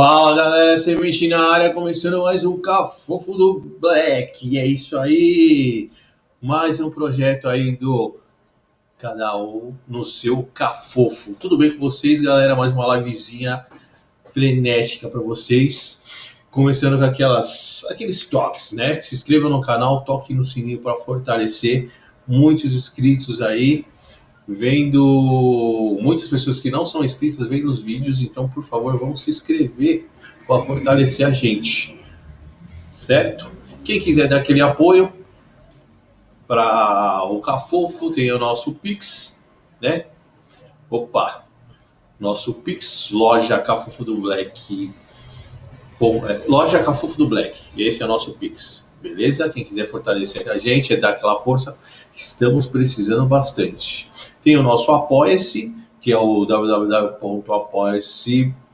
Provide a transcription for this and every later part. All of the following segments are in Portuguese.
Fala galera, semente na área, começando mais um Cafofo do Black. E é isso aí, mais um projeto aí do canal no seu Cafofo. Tudo bem com vocês, galera? Mais uma livezinha frenética para vocês. Começando com aquelas, aqueles toques, né? Se inscreva no canal, toque no sininho para fortalecer. Muitos inscritos aí vendo muitas pessoas que não são inscritas vendo os vídeos, então por favor vamos se inscrever para fortalecer a gente, certo? Quem quiser dar aquele apoio para o Cafofo tem o nosso Pix, né? Opa, nosso Pix, loja Cafofo do Black, Bom, é, loja Cafofo do Black, esse é o nosso Pix. Beleza? Quem quiser fortalecer a gente, é dar aquela força, estamos precisando bastante. Tem o nosso Apoia-se, que é o www.apoia-se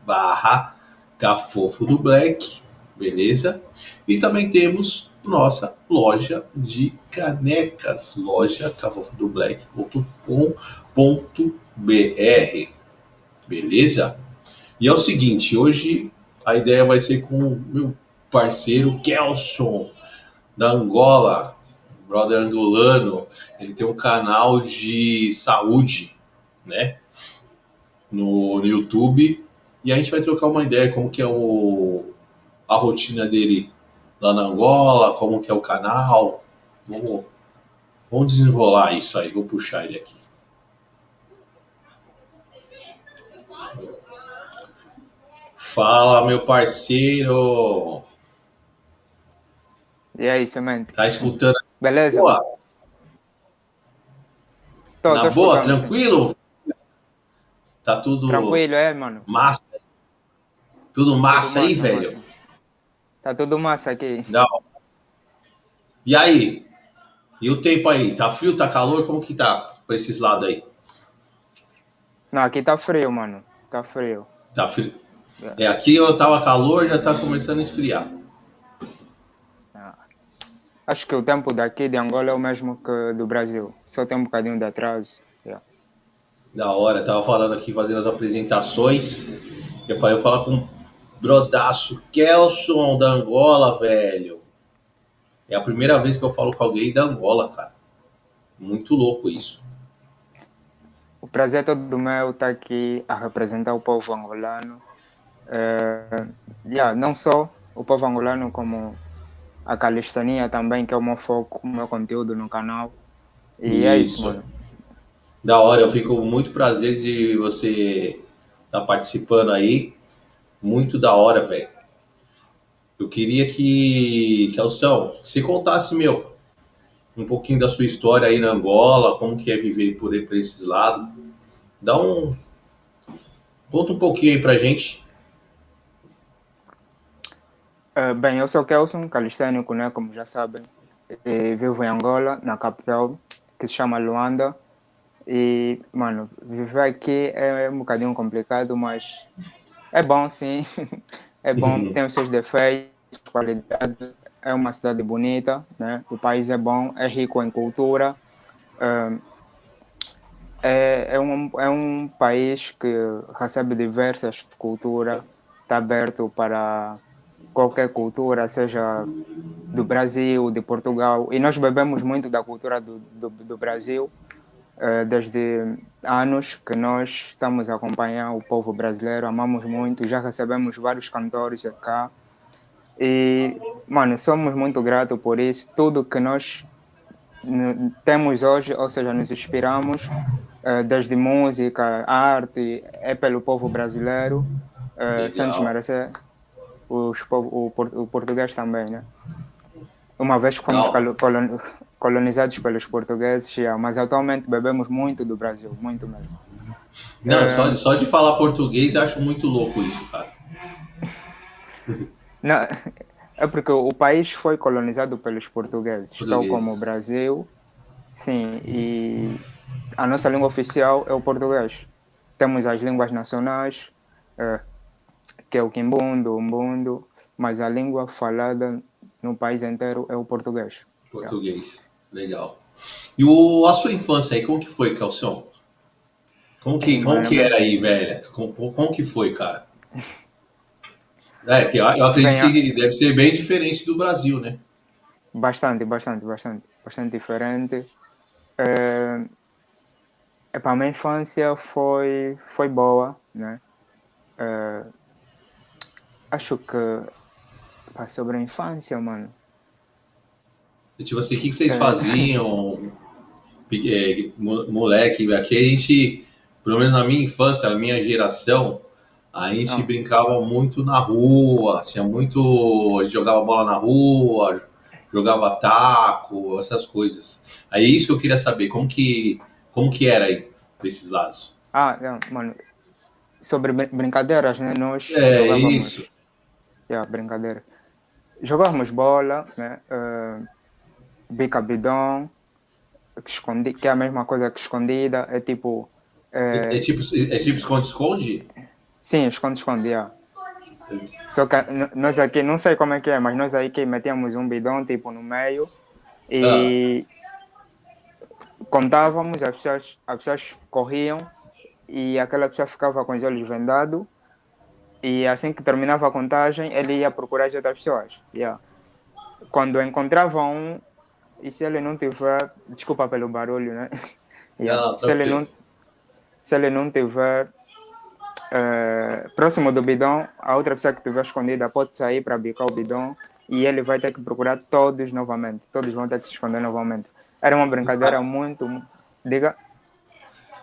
barra Cafofo do Black, beleza? E também temos nossa loja de canecas, loja cafofo do black.com.br, beleza? E é o seguinte, hoje a ideia vai ser com o meu parceiro Kelson, da Angola, brother angolano, ele tem um canal de saúde, né? No, no YouTube. E a gente vai trocar uma ideia como que é o, a rotina dele lá na Angola, como que é o canal. Vamos, vamos desenrolar isso aí, vou puxar ele aqui. Fala, meu parceiro! E aí, semente? Tá escutando? Beleza? Boa. Tô, Na tô boa, tranquilo? Tá tudo. Tranquilo, é, mano? massa. Tudo massa Tudo aí, massa, velho. massa. Tá tudo massa aqui. Não. E aí? E o tempo aí? Tá frio, tá calor? Como que tá pra esses lados aí? Não, aqui tá frio, mano. Tá frio. Tá frio. É, aqui eu tava calor, já tá começando a esfriar. Acho que o tempo daqui de Angola é o mesmo que do Brasil. Só tem um bocadinho de atraso. Yeah. Da hora, tava falando aqui, fazendo as apresentações. Eu falei, eu falar com o brodaço Kelson da Angola, velho. É a primeira vez que eu falo com alguém da Angola, cara. Muito louco isso. O prazer é todo meu estar aqui a representar o povo angolano. É, yeah, não só o povo angolano, como a calistania também, que é o meu foco, o meu conteúdo no canal. E é isso, Isso. mano. Da hora, eu fico com muito prazer de você estar participando aí. Muito da hora, velho. Eu queria que, Kelson, você contasse, meu, um pouquinho da sua história aí na Angola, como que é viver por aí, por esses lados. Dá um. Conta um pouquinho aí pra gente. Eh, bem, eu sou Kelson, calistênico, né, como já sabem. E vivo em Angola, na capital, que se chama Luanda. E, mano, viver aqui é um bocadinho complicado, mas é bom, sim. É bom, tem os seus defeitos, qualidade. É uma cidade bonita, né? O país é bom, é rico em cultura. Eh, É, é, um, é um país que recebe diversas culturas, está aberto para qualquer cultura, seja do Brasil, de Portugal. E nós bebemos muito da cultura do, do, do Brasil, eh, desde anos que nós estamos a acompanhar o povo brasileiro, amamos muito, já recebemos vários cantores cá. E, mano, somos muito gratos por isso. Tudo que nós temos hoje, ou seja, nos inspiramos, eh, desde música, arte, é pelo povo brasileiro, eh, sem desmerecer os, o, o português também, né? Uma vez que fomos colon- colonizados pelos portugueses, já, mas atualmente bebemos muito do Brasil, muito mesmo. Não, É. só, só de falar português eu acho muito louco isso, cara. Não, é porque o país foi colonizado pelos portugueses, tal Portugueses. como o Brasil, sim, e a nossa língua oficial é o português. Temos as línguas nacionais, eh, que é o quimbundo, o umbundo, mas a língua falada no país inteiro é o português. Português. Legal. E o, a sua infância aí, como que foi, Calcião? Como que, como que era aí, velho? Como, como que foi, cara? É, eu, acredito que deve ser bem diferente do Brasil, né? Bastante, bastante, bastante, bastante diferente. É, para a minha infância foi, foi boa, né? É, acho que pá, sobre a infância, mano. Tipo assim, o que, que vocês faziam, é, mo- moleque? Aqui a gente, pelo menos na minha infância, na minha geração, a gente Ah. brincava muito na rua, tinha muito. A gente jogava bola na rua, jogava taco, essas coisas. Aí é isso que eu queria saber, como que, como que era aí, desses lados? Ah, não, mano. Sobre brin- brincadeiras, né? Nós É isso. Yeah, brincadeira. Jogávamos bola, né? Uh, bica bidão, que, escondi, que é a mesma coisa que escondida. É tipo. É, É, tipo é tipo esconde-esconde? sim, esconde-esconde, yeah. Só que nós aqui, não sei como é que é, mas nós aí que metíamos um bidão tipo no meio e contávamos, as pessoas, as pessoas corriam e aquela pessoa ficava com os olhos vendados e assim que terminava a contagem ele ia procurar as outras pessoas. Yeah. Quando encontrava um e se ele não tiver, desculpa pelo barulho, né? Yeah. Não, se, ele não, se ele não tiver eh, próximo do bidão, a outra pessoa que estiver escondida pode sair para bicar o bidão e ele vai ter que procurar todos novamente. Todos vão ter que se esconder novamente. Era uma brincadeira muito. mu- Diga.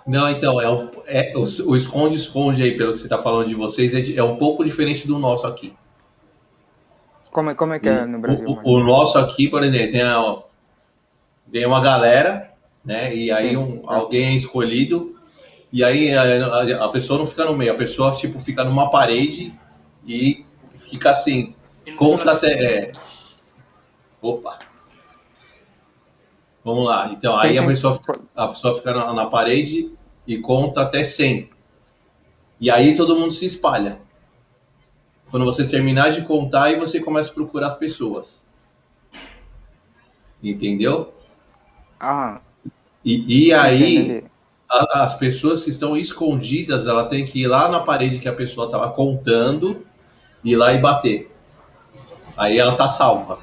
Não, então, é, um- é o o esconde-esconde aí, pelo que você está falando de vocês, é, é um pouco diferente do nosso aqui. Como, é- como é que é no Brasil? O, o- o nosso aqui, por exemplo, tem, a- tem uma galera, né? E aí Sim. um, alguém é escolhido, e aí a, a- a pessoa não fica no meio, a pessoa tipo fica numa parede e fica assim, conta até. é. Opa! Vamos lá. Então, aí Sim, a sim. pessoa, a pessoa fica na, na parede e conta até 100. E aí todo mundo se espalha. Quando você terminar de contar, aí você começa a procurar as pessoas. Entendeu? Ah, E, e sim, sim, aí, a- as pessoas que estão escondidas, ela tem que ir lá na parede que a pessoa estava contando, ir lá e bater. Aí ela tá salva.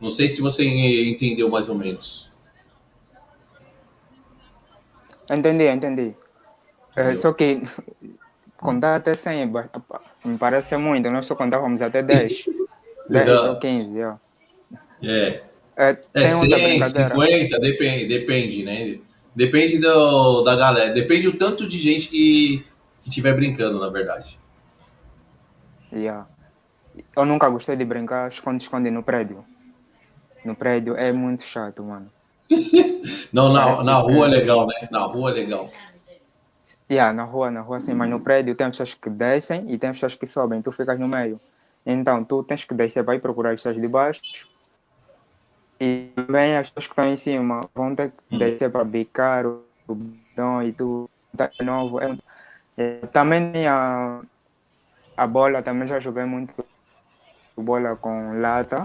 Não sei se você entendeu mais ou menos. Entendi, entendi. É, só que contar até 100 é ba- me parece muito. Nós só contávamos até 10. 10 Não. ou 15, yeah. É, É, é tem outra 100, brincadeira. 50, depende, depende, né? Depende do, da galera. Depende do tanto de gente que que estiver brincando, na verdade. Yeah. Eu nunca gostei de brincar esconde-esconde no prédio. No prédio é muito chato, mano. Não, na, na rua é legal, né? Na rua é legal. Yeah, na rua, na rua sim, mas no prédio tem pessoas que descem e tem pessoas que sobem, tu ficas no meio. Então tu tens que descer para ir procurar as pessoas de baixo e também as pessoas que estão em cima vão ter que Hum. descer para bicar o o botão e tu tá de novo. É, é, também a, a bola, também já joguei muito bola com lata,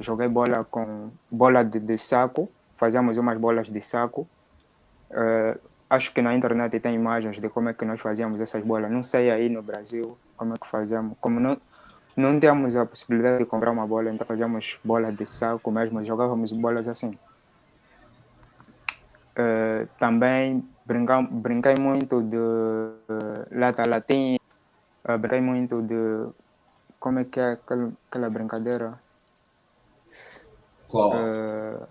joguei bola com bola de, de saco, fazíamos umas bolas de saco. Eh, acho que na internet tem imagens de como é que nós fazíamos essas bolas. Não sei aí no Brasil como é que fazíamos. Como não, não tínhamos a possibilidade de comprar uma bola, então fazíamos bolas de saco mesmo, jogávamos bolas assim. Eh, também brinca, brinquei muito de eh, lata latim, eh, brinquei muito de. Como é que é aquela, aquela brincadeira? Qual? Eh,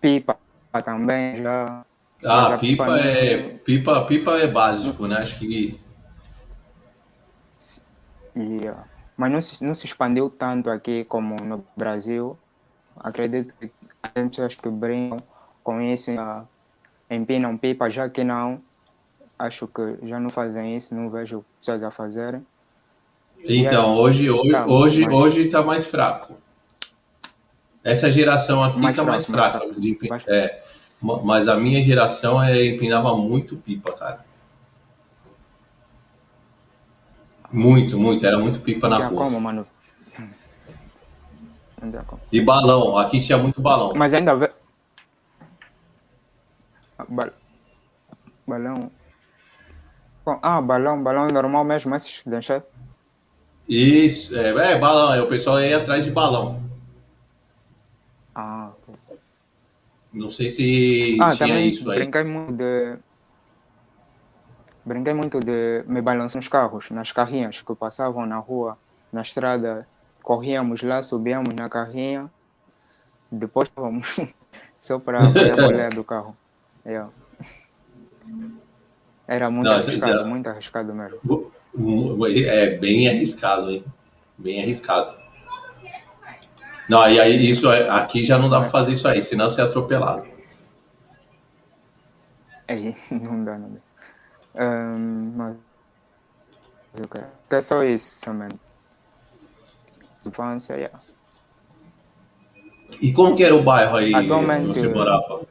pipa também já. Ah, a pipa pipa é não- pipa, pipa é básico, né? Acho que Yeah. Mas não se, não se expandiu tanto aqui como no Brasil. Acredito que tem pessoas que brincam com isso, ah, empinam pipa, já que não. Acho que já não fazem isso, não vejo pessoas a fazerem. então hoje hoje Tá, hoje mas- hoje tá mais fraco. Essa geração aqui Mais tá mais mais fraca. fraco. de Mais- é, ma- mas a minha geração é, empinava muito pipa, cara. Muito, muito. Era muito pipa na rua. como, mano. E balão. Aqui tinha muito balão. Mas ainda. Ba- Balão. Ah, balão, balão é normal mesmo, esses de encher? Isso, é, é balão, é, o pessoal ia atrás de balão. Ah, ok. Não sei se Ah, tinha também isso aí. brinquei muito de. Brinquei muito de me balançar nos carros, nas carrinhas que passavam na rua, na estrada. Corríamos lá, subíamos na carrinha, depois vamos só para ver a mulher do carro. Yeah. Era muito Não, arriscado, já- muito arriscado mesmo. É bem arriscado, hein? Bem arriscado. Não, e aí isso é- aqui já não dá pra fazer isso aí, senão você é atropelado. Aí, não dá, não dá. Ahn, mas. mas ok. É só isso também. Infância, yeah. E como que era o bairro aí Atualmente- você morava?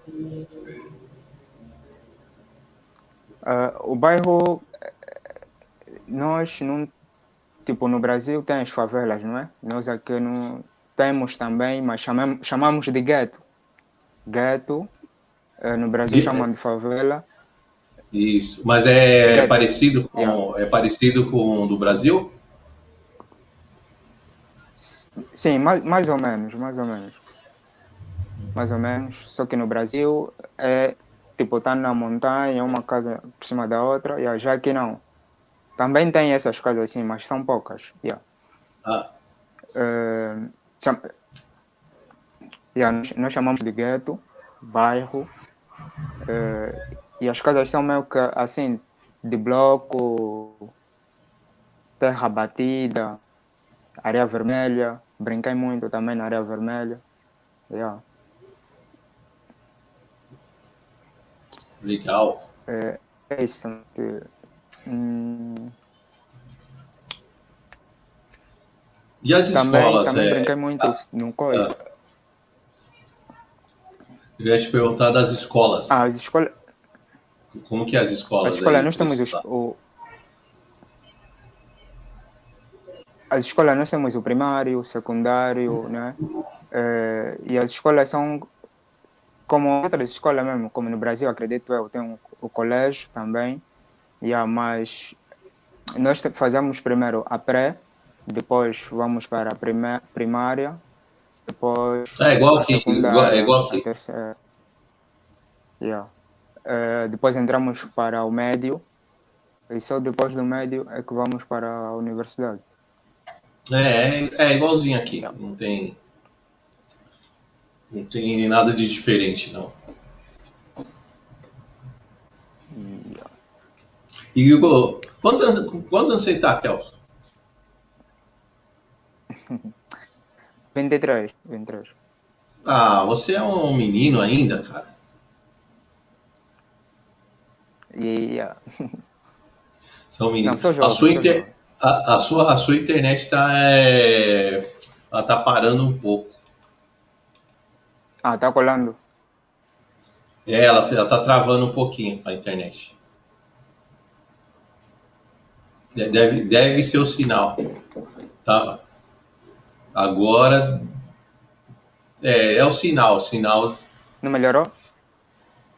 Ah, o bairro, eh, nós não, tipo, no Brasil tem as favelas, não é? Nós aqui não temos também, mas chamamos, chamamos de gueto. Gueto, eh, no Brasil chamam de favela. Isso. Mas é Gueto. parecido com Yeah. é parecido com o do Brasil? Sim, mais, mais ou menos, mais ou menos. Mais ou menos. Só que no Brasil é tipo, tá na montanha, uma casa por cima da outra, yeah, já que não. Também tem essas casas assim, mas são poucas. Yeah. Ah, Eh, cham- yeah, nós, chamamos de gueto, bairro, eh, e as casas são meio que assim, de bloco, terra batida, areia vermelha, brinquei muito também na areia vermelha. Yeah. legal. É, é isso. hum, E as também escolas? também é, brinquei muito ah, no coisa. ah. eu ia te perguntar das escolas. Ah, as escolas. Como que é as escolas? As escolas, nós temos os, o. As escolas, nós temos o primário, o secundário, né? Eh, e as escolas são como outras escolas mesmo, como no Brasil, acredito eu, tem o, o colégio também. Yeah, mas nós fazemos primeiro a pré, depois vamos para a primária, depois É igual secundária, igual- é igual aqui. terceira. Yeah. Eh, depois entramos para o médio e só depois do médio é que vamos para a universidade. É, é, é igualzinho aqui. Não tem. Não tem nada de diferente, não. Yeah. E Hugo, quantos anos, quantos anos você tá, Kelson? 23, 23. Ah, você é um menino ainda, cara. E yeah. Você é um menino. Não, sou a, jovem, sua inter- jovem. a, a sua, a sua internet tá, é, ela tá parando um pouco. Ah, tá colando? É, ela, ela tá travando um pouquinho a internet. De- Deve, deve ser o sinal. Tá? Agora. É, é o sinal. Sinal Não melhorou?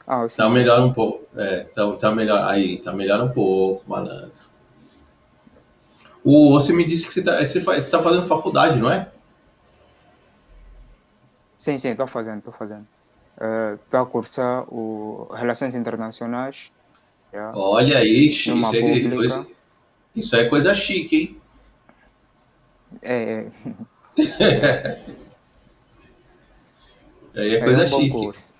Ah, tá melhor um pouco. É, tá, tá melhor. Aí, tá melhor um pouco, malandro. O, você me disse que você tá, você faz, você tá fazendo faculdade, não é? Sim, sim, estou fazendo, estou fazendo. Estou a cursar o Relações Internacionais. yeah. Olha aí, isso é, pública. coisa, isso é coisa chique, hein? É, é, Aí é é coisa um chique.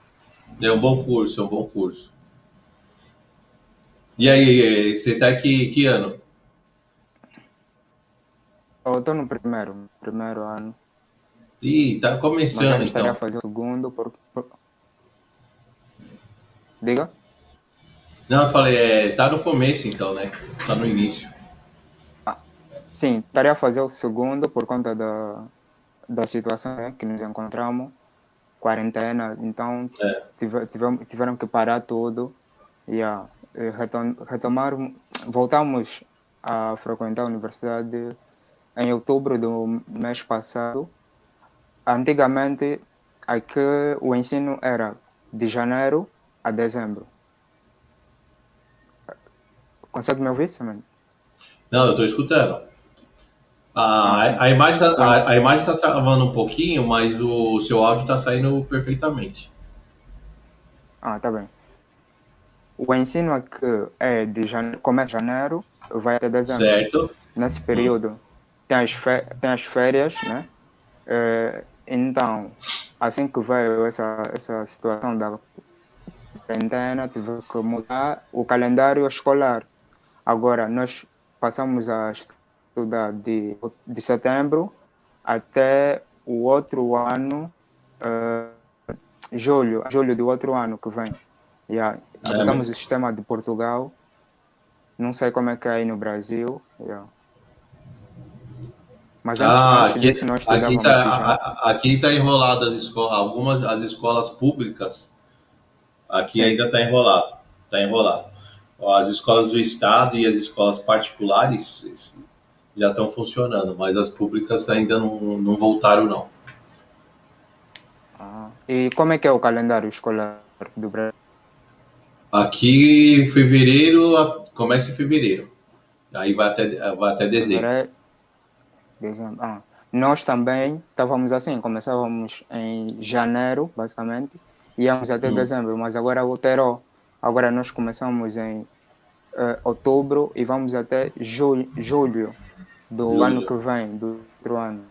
É um bom curso, é um bom curso. E aí, você tá aqui que ano? Eu estou no primeiro, primeiro ano. Ih, tá Mas começando gostaria então. de fazer o segundo. Por, por... Diga? Não, eu falei, é, tá no começo então, né? Tá no início. Sim, estaria a fazer o segundo por conta da, da situação né, que nos encontramos, quarentena, então É. tiveram que parar tudo e ah, e retom, retomar, voltamos a frequentar a universidade em outubro do mês passado. Antigamente, aqui o ensino era de janeiro a dezembro. Consegue me ouvir, Samantha? Não, eu tô escutando. A, Ah, sim. a imagem tá, a, a imagem tá travando um pouquinho, mas o seu áudio tá saindo perfeitamente. Ah, tá bem. O ensino aqui é de janeiro, começa janeiro, vai até dezembro. Certo? Nesse período tem as, tem as férias, né? Eh, então, assim que veio essa, essa situação da quarentena, tive que mudar o calendário escolar. Agora, nós passamos a estudar de, de setembro até o outro ano, eh, julho, julho do outro ano que vem. Yeah. Adotamos o sistema de Portugal. Não sei como é que é aí no Brasil. yeah. Mas antes, Ah, antes aqui, disso, nós aqui, tá, a- aqui tá enrolado as escolas, algumas as escolas públicas. Aqui Sim. ainda tá enrolado, tá enrolado. As escolas do estado e as escolas particulares es- já estão funcionando, mas as públicas ainda não, não voltaram não. Ah, E como é que é o calendário escolar do Brasil? Aqui fevereiro a- começa em fevereiro, aí vai até vai até dezembro. É dezembro. Ah, nós também estávamos assim, começávamos em janeiro, basicamente, íamos até Hum. dezembro, mas agora alterou. Agora nós começamos em eh, outubro e vamos até julho, julho do ano que vem, do outro ano.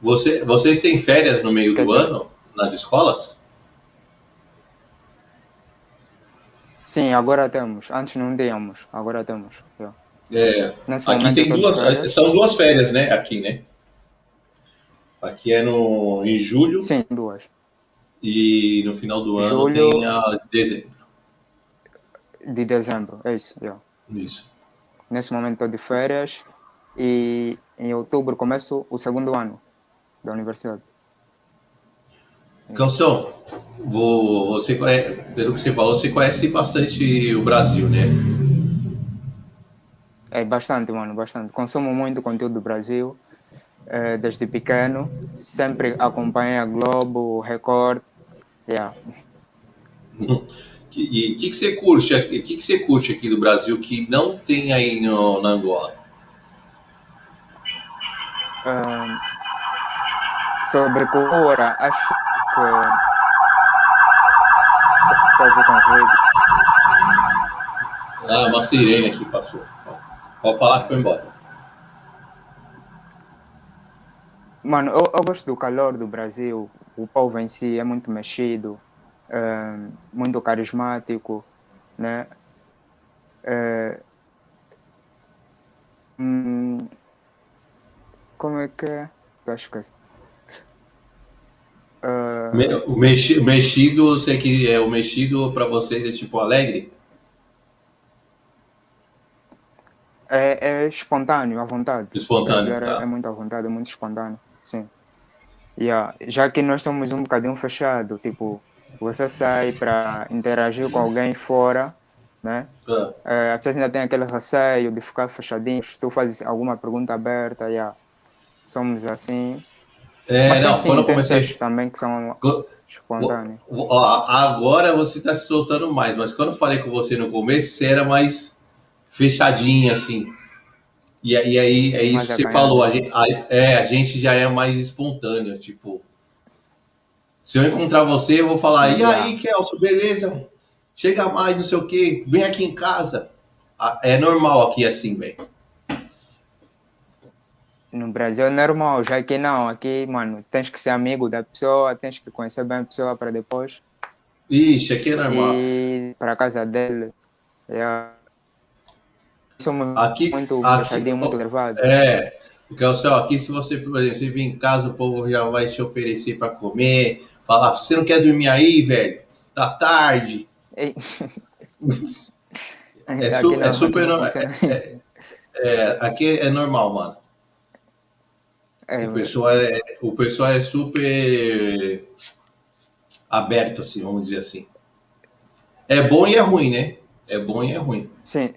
Você, vocês têm férias no meio Quer do dizer- ano nas escolas? Sim, agora temos. Antes não tínhamos, agora temos. É, Aqui tem duas, férias. são duas férias, né? Aqui, né? Aqui é no, em julho Sim, duas. e no final do ano Julho. tem a de dezembro. De dezembro, é isso. yeah. Isso. Nesse momento estou de férias e em outubro começo o segundo ano da universidade. Calção, você, pelo que você falou, você conhece bastante o Brasil, né? É bastante, mano, bastante. Consumo muito conteúdo do Brasil eh, desde pequeno. Sempre acompanhei a Globo, Record. Yeah. E o que, que você curte? O que, que você curte aqui do Brasil que não tem aí no, na Angola? Ahn, sobre cultura, acho que. Ouvir com ruído. Ah, uma sirene aqui passou. Pode falar que foi embora. Mano, eu, eu gosto do calor do Brasil. O povo em si é muito mexido, é, muito carismático, né? É, hum, como é que é? Eu acho que é. É, Me- O mexi- mexido, sei que é o mexido para vocês é tipo alegre? É, é espontâneo, à vontade. Espontâneo, brasileiro tá. É muito à vontade, é muito espontâneo, sim. Yeah. Já que nós somos um bocadinho fechado, tipo, você sai para interagir com alguém fora, né? Ah, É, a pessoa ainda tem aquele receio de ficar fechadinho, se tu fazes alguma pergunta aberta, yeah. Somos assim. É, Mas não, tem, sim, quando eu comecei. também que são. Ó, agora você tá se soltando mais, mas quando eu falei com você no começo, você era mais fechadinha, assim. E, aí- e aí é isso Mais que você falou. A gente, a, é, a gente já é mais espontâneo, tipo. Se eu encontrar você, eu vou falar, e aí, Kelso, beleza? Chega mais, não sei o quê, vem aqui em casa. É normal aqui assim, velho. No Brasil é normal, já que não, aqui, mano, tens que ser amigo da pessoa, tens que conhecer bem a pessoa para depois Ixi, aqui é normal. ir para casa dele. Yeah. Somos Aqui- muito aqui- muito reservado. É, porque o céu aqui, se você, por exemplo, você vir em casa, o povo já vai te oferecer para comer, falar, você não quer dormir aí, velho? Tá tarde. É, su- é super normal. funciona. É, é, aqui é normal, mano. É, O pessoal é, o pessoal é super aberto, assim, vamos dizer assim. É bom e é ruim, né? É bom e é ruim. Sim,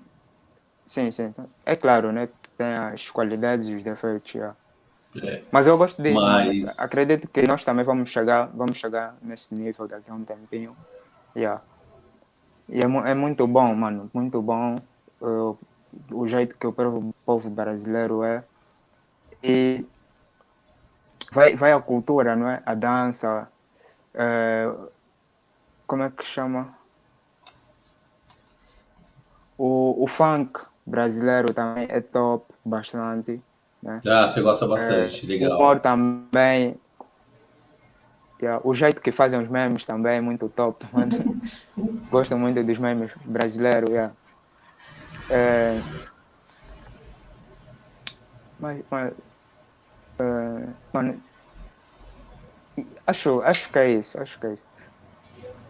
sim, sim. É claro, né? Tem as qualidades e os defeitos. É. Mas eu gosto disso. Mas- mano. Acredito que nós também vamos chegar, vamos chegar nesse nível daqui a um tempinho. Yeah. E é, é muito bom, mano. Muito bom. uh, o jeito que o povo, povo brasileiro é. E vai, vai a cultura, não é? A dança, uh, como é que chama? O, o funk brasileiro também é top, bastante. Né? Ah, você gosta bastante, é, legal. O humor também. Yeah, o jeito que fazem os memes também é muito top. Gosto muito dos memes brasileiros. Yeah. É, mas, mas é, mano, acho, acho que é isso. Acho que é isso.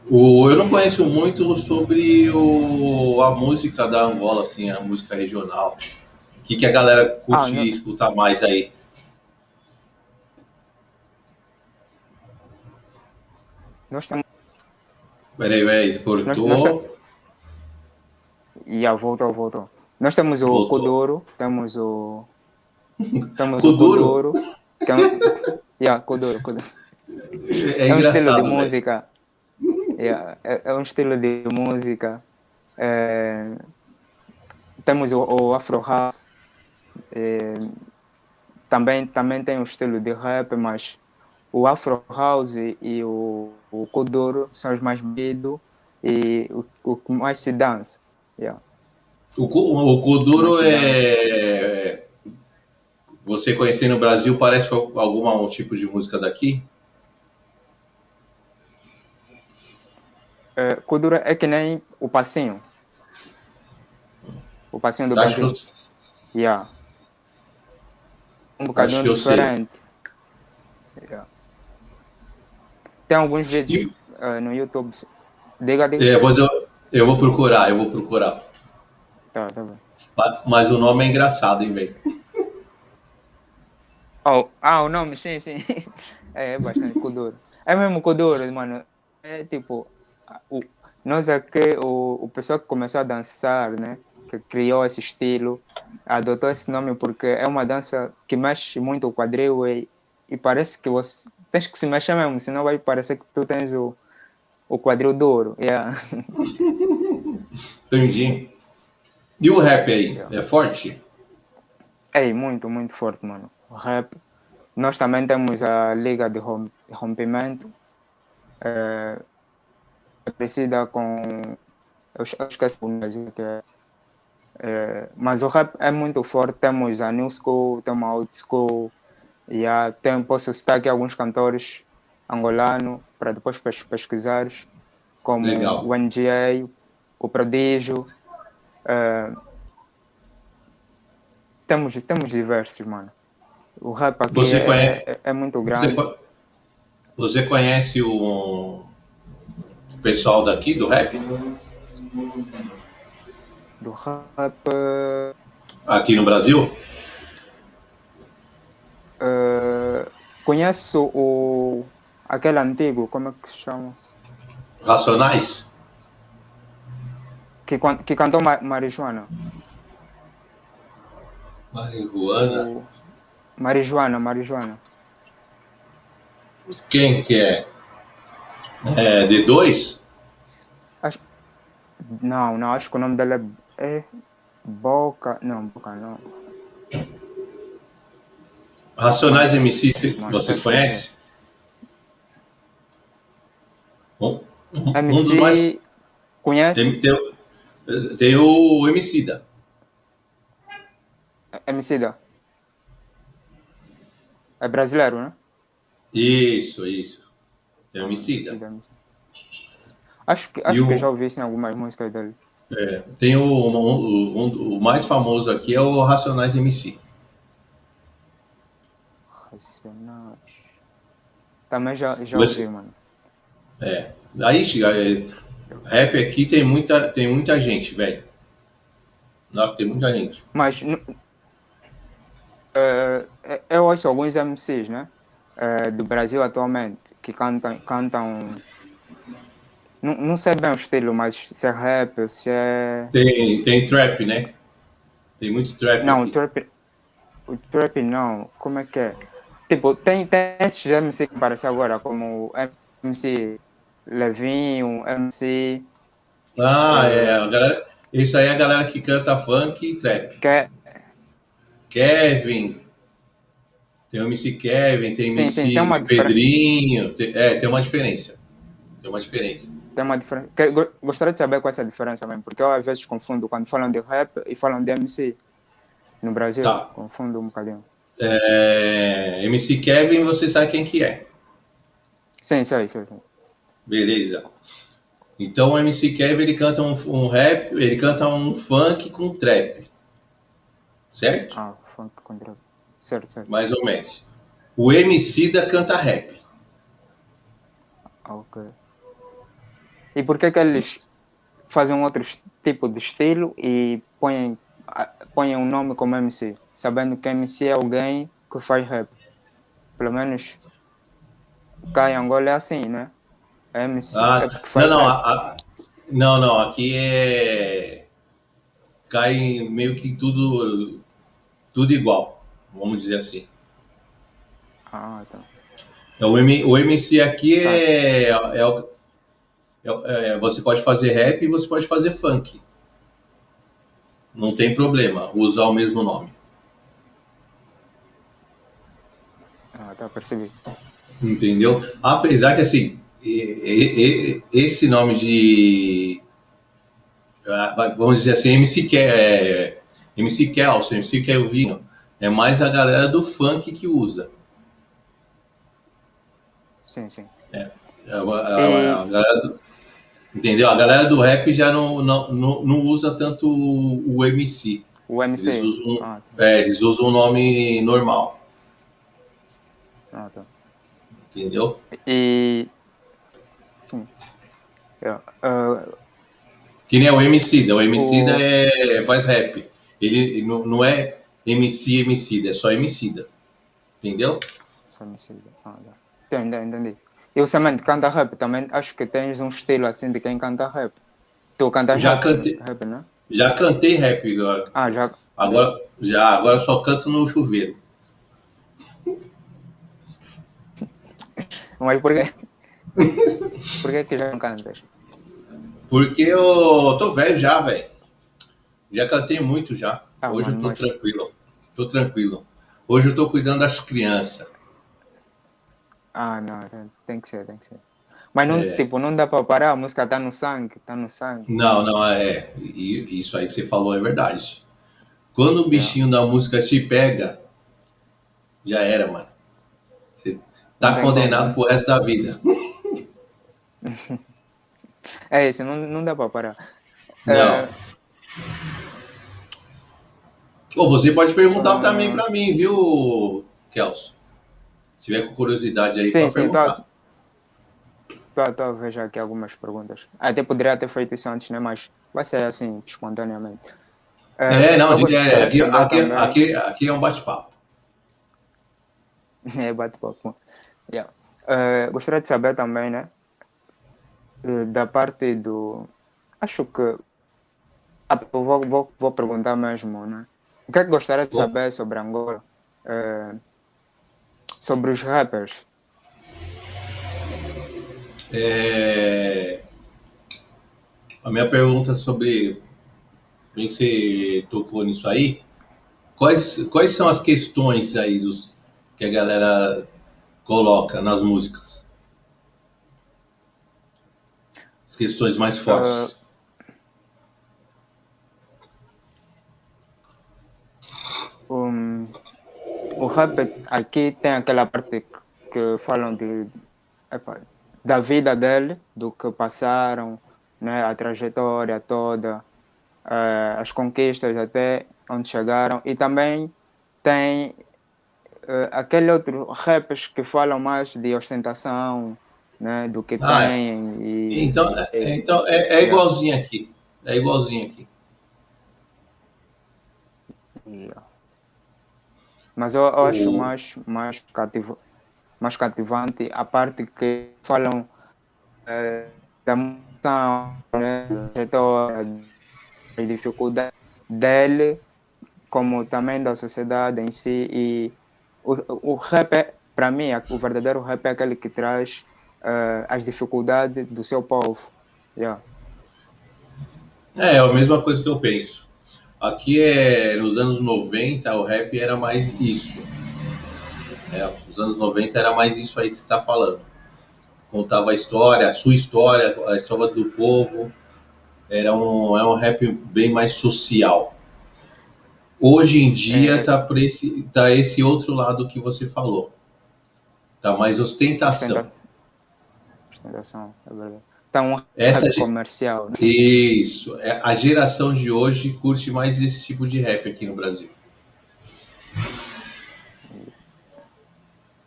O, eu não conheço muito sobre o, a música da Angola, assim, a música regional. O que, que a galera curte ah, escutar mais aí? Nós temos. Peraí, peraí, cortou. Nós, nós yeah, voltou, voltou. Nós temos o voltou. Kodoro, temos o. Temos Kodoro? o Kodoro. Tem... yeah, Kodoro, Kodoro. É, é um estilo de música. Yeah, é, é, um estilo de música. É... Temos o, o Afro House. É... Também, também tem o estilo de rap, mas o Afro House e o, o Kodoro são os mais medo e o, o que mais se dança. Yeah. O, o Kodoro é. Você conhecendo no Brasil, parece algum tipo de música daqui? É, Kodoro é que nem o passinho. O passinho do Acho Brasil. Que eu... Yeah. Um bocadinho diferente. Yeah. Tem alguns vídeos e... uh, no YouTube. Diga, diga. É, mas eu, eu vou procurar, eu vou procurar. Tá, tá bom. Mas o nome é engraçado, hein, velho? Oh, ah, o nome, sim, sim. É, é bastante Kuduro. É mesmo Kuduro, mano. É tipo, o, nós aqui, o, o pessoal que começou a dançar, né? Que criou esse estilo, adotou esse nome porque é uma dança que mexe muito o quadril e, e parece que você tens que se mexer mesmo, senão vai parecer que tu tens o, o quadril duro. Yeah. Entendi. E o rap aí? Yeah. É forte? É, muito, muito forte, mano. Rap. Nós também temos a Liga de Rompimento. É, é parecida com. Eu, esqueci o nome que é. É, mas o rap é muito forte. Temos a New School, temos a Old School, Yeah, tem, posso citar aqui alguns cantores angolanos para depois pesquisar, como Legal. o NGA, o Prodígio. Uh, temos, temos diversos, mano. O rap aqui é, conhece, é, é, muito grande. Você, você conhece o pessoal daqui do rap? Do rap. Uh, aqui no Brasil? Uh, conheço o aquele antigo, como é que se chama? Racionais? Que, que cantou Marijuana. Marijuana? O, Marijuana, Marijuana. Quem que é? É D2? Acho, não, não, acho que o nome dele é, é Boca. Não, Boca não. Racionais MC, vocês conhecem? Um, um, MC, um dos mais... conhece? Tem, tem, tem o Emicida. Emicida. É brasileiro, né? Isso, isso. Tem o Emicida. Acho que, acho que o... já ouvi isso em algumas músicas dele. É, tem o, o, o mais famoso aqui é o Racionais MC. Racionais. Também já, já ouvi, mano. É. Aí, é, rap aqui tem muita, tem muita gente, velho. Não, tem muita gente. Mas é, é, eu ouço alguns MCs, né? É, do Brasil atualmente, que cantam. cantam não, não sei bem o estilo, mas se é rap, se é. Tem, tem trap, né? Tem muito trap. Não, aqui. trap. O trap não. Como é que é? Tipo, tem, tem esses MC que aparecem agora, como MC Levinho, MC. Ah, é. A galera, Isso aí é a galera que canta funk e trap. Que... Kevin. Tem o MC Kevin, tem Sim, MC tem uma Pedrinho. tem- é, tem uma diferença. Tem uma diferença. Tem uma diferença. Gostaria de saber qual é essa diferença mesmo, porque eu às vezes confundo quando falam de rap e falam de MC. No Brasil, Tá. confundo um bocadinho. É, MC Kevin, você sabe quem que é. Sim, sei, sei. Beleza. Então o MC Kevin ele canta um, um rap, ele canta um funk com trap. Certo? Ah, contra. Certo, certo. Mais ou menos. O MC da canta rap. Ah, ok. E por que que eles fazem um outro tipo de estilo e põem, ah, põem um nome como MC, sabendo que MC é alguém que faz rap? Pelo menos cá em Angola é assim, né? É MC Ah, é não, não, a- não, não, aqui é cai meio que tudo tudo igual, vamos dizer assim. Ah, tá. É, O, M- o MC aqui é, é, o- é- é- você pode fazer rap e você pode fazer funk. Não tem problema usar o mesmo nome. Ah, tá, percebi. Entendeu? Apesar que assim, esse nome de. ah, Vamos dizer assim, MC, Ke, é, MC Kelson, MC Kelvinho, é mais a galera do funk que usa. Sim, sim. É, a, a- a galera do- entendeu? A galera do rap já não, não, não, não usa tanto o, MC. O MC. Eles usam, Ah, é, eles usam o nome normal. ah, tá. Entendeu? E. Sim. É, ah, Que nem o MC, o MC O- é, faz rap. Ele não, não é MC, MC, é só MC. Entendeu? Só siga. Ah. Entendi, entendi. E o Semente canta rap também, acho que tens um estilo assim de quem canta rap. Tu cantas Já rap, cantei. rap, né? Já cantei rap agora. Ah, já. Agora, já, agora só canto no chuveiro. Mas por quê? por que que já não cantas? Porque eu tô velho já, velho. Já cantei muito já. Ah, Hoje eu mano, tô mas- tranquilo. Tô tranquilo. Hoje eu tô cuidando das crianças. Ah, não, tem- tem que ser, tem que ser. Mas não, É. tipo, não dá para parar, a música tá no sangue, tá no sangue. Não, não, é. e- Isso aí que você falou é verdade. Quando o bichinho da música te pega, já era, mano. Você tá Não condenado como, pro resto da vida. É isso, não, não dá para parar. Não. É, Ou você pode perguntar Ah. também pra mim, viu, Kelso? Se tiver com curiosidade aí sim, perguntar. tá. Tô a ver já aqui algumas perguntas. Até poderia ter feito isso antes, né? Mas vai ser assim, espontaneamente. É, não, diga, é, gostaria de aqui, aqui, aqui, aqui é um bate-papo. É, bate-papo. Yeah. Eh, gostaria de saber também, né? eh, Da parte do. Acho que. Ah, vou, vou, vou perguntar mesmo, né? O que é que gostaria de saber sobre Angola? Eh, sobre os rappers. É, A minha pergunta sobre. Bem que você tocou nisso aí. Quais, quais são as questões aí dos, que a galera coloca nas músicas? As questões mais fortes. Um, rap aqui tem aquela parte que falam de, epa, da vida dele, do que passaram, né, a trajetória toda, eh, as conquistas até onde chegaram. E também tem eh, aquele outro rappers que falam mais de ostentação, né, do que Ah, é. têm. E, Então, é, então é, é igualzinho aqui. É igualzinho aqui. Yeah. Mas eu, eu acho O- mais, mais, cativo, mais cativante a parte que falam eh, da emoção, né, da dificuldade dele, como também da sociedade em si. E o, o rap, é, para mim, o verdadeiro rap é aquele que traz eh, as dificuldades do seu povo. Yeah. É, é a mesma coisa que eu penso. Aqui é nos anos 90 o rap era mais isso. É, nos anos 90 era mais isso aí que você está falando. Contava a história, a sua história, a história do povo. Era um, é um rap bem mais social. Hoje em dia é. tá esse, tá esse outro lado que você falou. Tá mais ostentação. Ostentação, é verdade. Tá um Essa comercial. Né? Isso. É, a geração de hoje curte mais esse tipo de rap aqui no Brasil.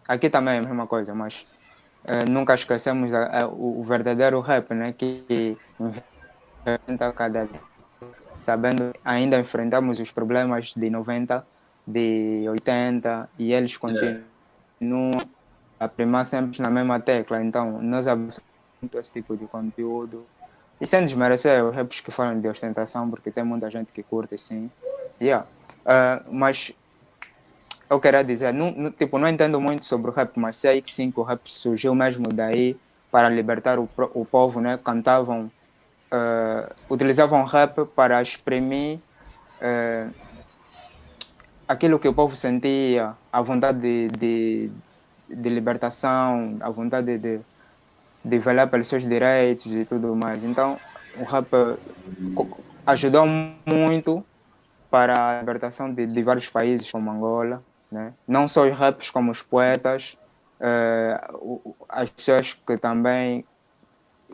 Aqui também é a mesma coisa, mas uh, nunca esquecemos a, a, o, o, verdadeiro rap, né? Que enfrenta cada sabendo ainda enfrentamos os problemas de 90, de 80 e eles continuam é. a primar sempre na mesma tecla. Então, nós avançamos esse tipo de conteúdo. E sem desmerecer os raps que falam de ostentação, porque tem muita gente que curte sim. Yeah. Uh, mas eu queria dizer, não, não, tipo, não entendo muito sobre o rap, mas sei que sim, que o rap surgiu mesmo daí para libertar o, o povo, né? Cantavam, uh, utilizavam rap para exprimir uh, aquilo que o povo sentia, a vontade de, de, de libertação, a vontade de, de velar pelos seus direitos e tudo mais. Então, o rap ajudou muito para a libertação de, de vários países, como Angola, né? não só os raps, como os poetas, uh, as pessoas que também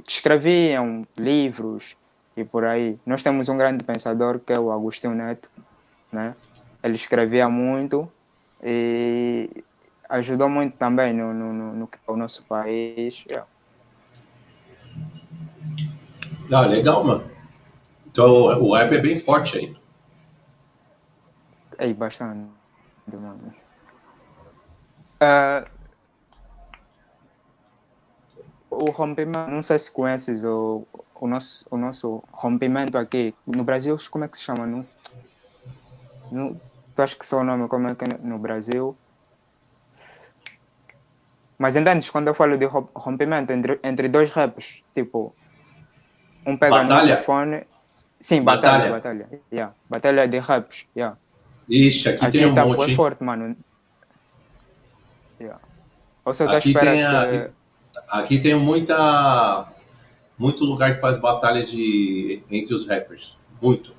escreviam livros e por aí. Nós temos um grande pensador que é o Agostinho Neto, né? ele escrevia muito e ajudou muito também no, no, no, no, no nosso país. Yeah. Ah, legal, mano. Então o app é bem forte aí. É, bastante. Uh, o rompimento, não sei se conheces o, o, nosso, o nosso rompimento aqui. No Brasil, como é que se chama? No, no, tu acha que só o nome, como é que é no Brasil? Mas entendes quando eu falo de rompimento entre, entre dois raps, tipo, um pega batalha. no microfone. Sim, batalha, batalha. Batalha, yeah. batalha de raps. Yeah. Ixi, aqui, aqui tem um tá monte. forte, mano. Yeah. Ou seja, aqui, tem a, que... aqui, aqui tem muita muito lugar que faz batalha de entre os rappers. Muito.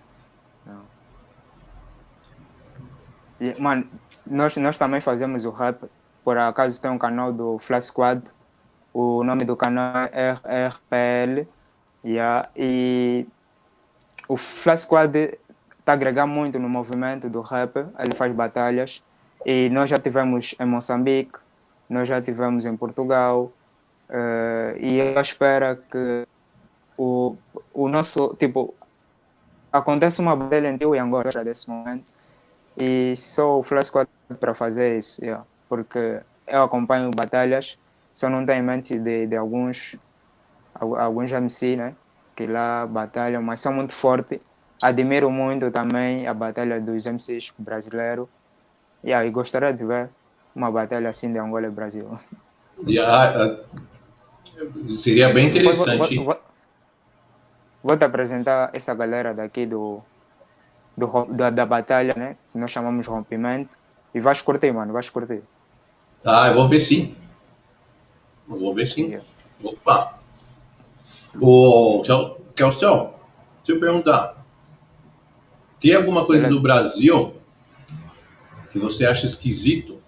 Yeah. mano, nós, nós também fazemos o rap. Por acaso tem um canal do Flash Squad. O nome do canal é RPL Yeah. E o Flash Squad está agregando muito no movimento do rap, ele faz batalhas. E nós já tivemos em Moçambique, nós já tivemos em Portugal. Uh, e eu espero que o, o nosso, tipo, acontece uma batalha em Tio e Angola desse momento. E só o Flash Squad para fazer isso, yeah. porque eu acompanho batalhas, só não tenho em mente de, de alguns alguns MC, né? Que lá batalham, mas são muito fortes. Admiro muito também a batalha dos MCs brasileiros. Yeah, e gostaria de ver uma batalha assim de Angola e Brasil. Yeah, seria bem interessante. Vou, vou, vou, te apresentar essa galera daqui do, do da, da batalha, né? Que nós chamamos de rompimento. E vais curtir, mano, vais curtir. Ah, eu vou ver sim. Eu vou ver sim. Yeah. Opa! Ô, Kelson, deixa eu perguntar. Tem alguma coisa do Brasil que você acha esquisito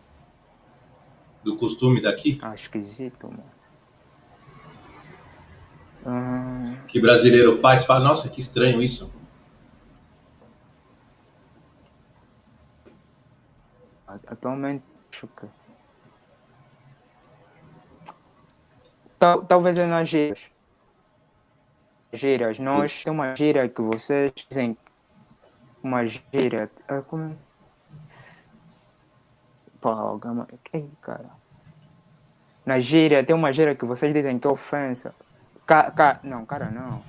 do costume daqui? Ah, esquisito, mano. Hum... Que brasileiro faz? Fala, nossa, que estranho isso. Atualmente. Tal, talvez é nas gírias. Nós temos uma gíria que vocês dizem. Uma gíria. É como. Pô, gama. Ei, cara. Na gíria tem uma gíria que vocês dizem que é ofensa. Ca, ca, não, cara, não.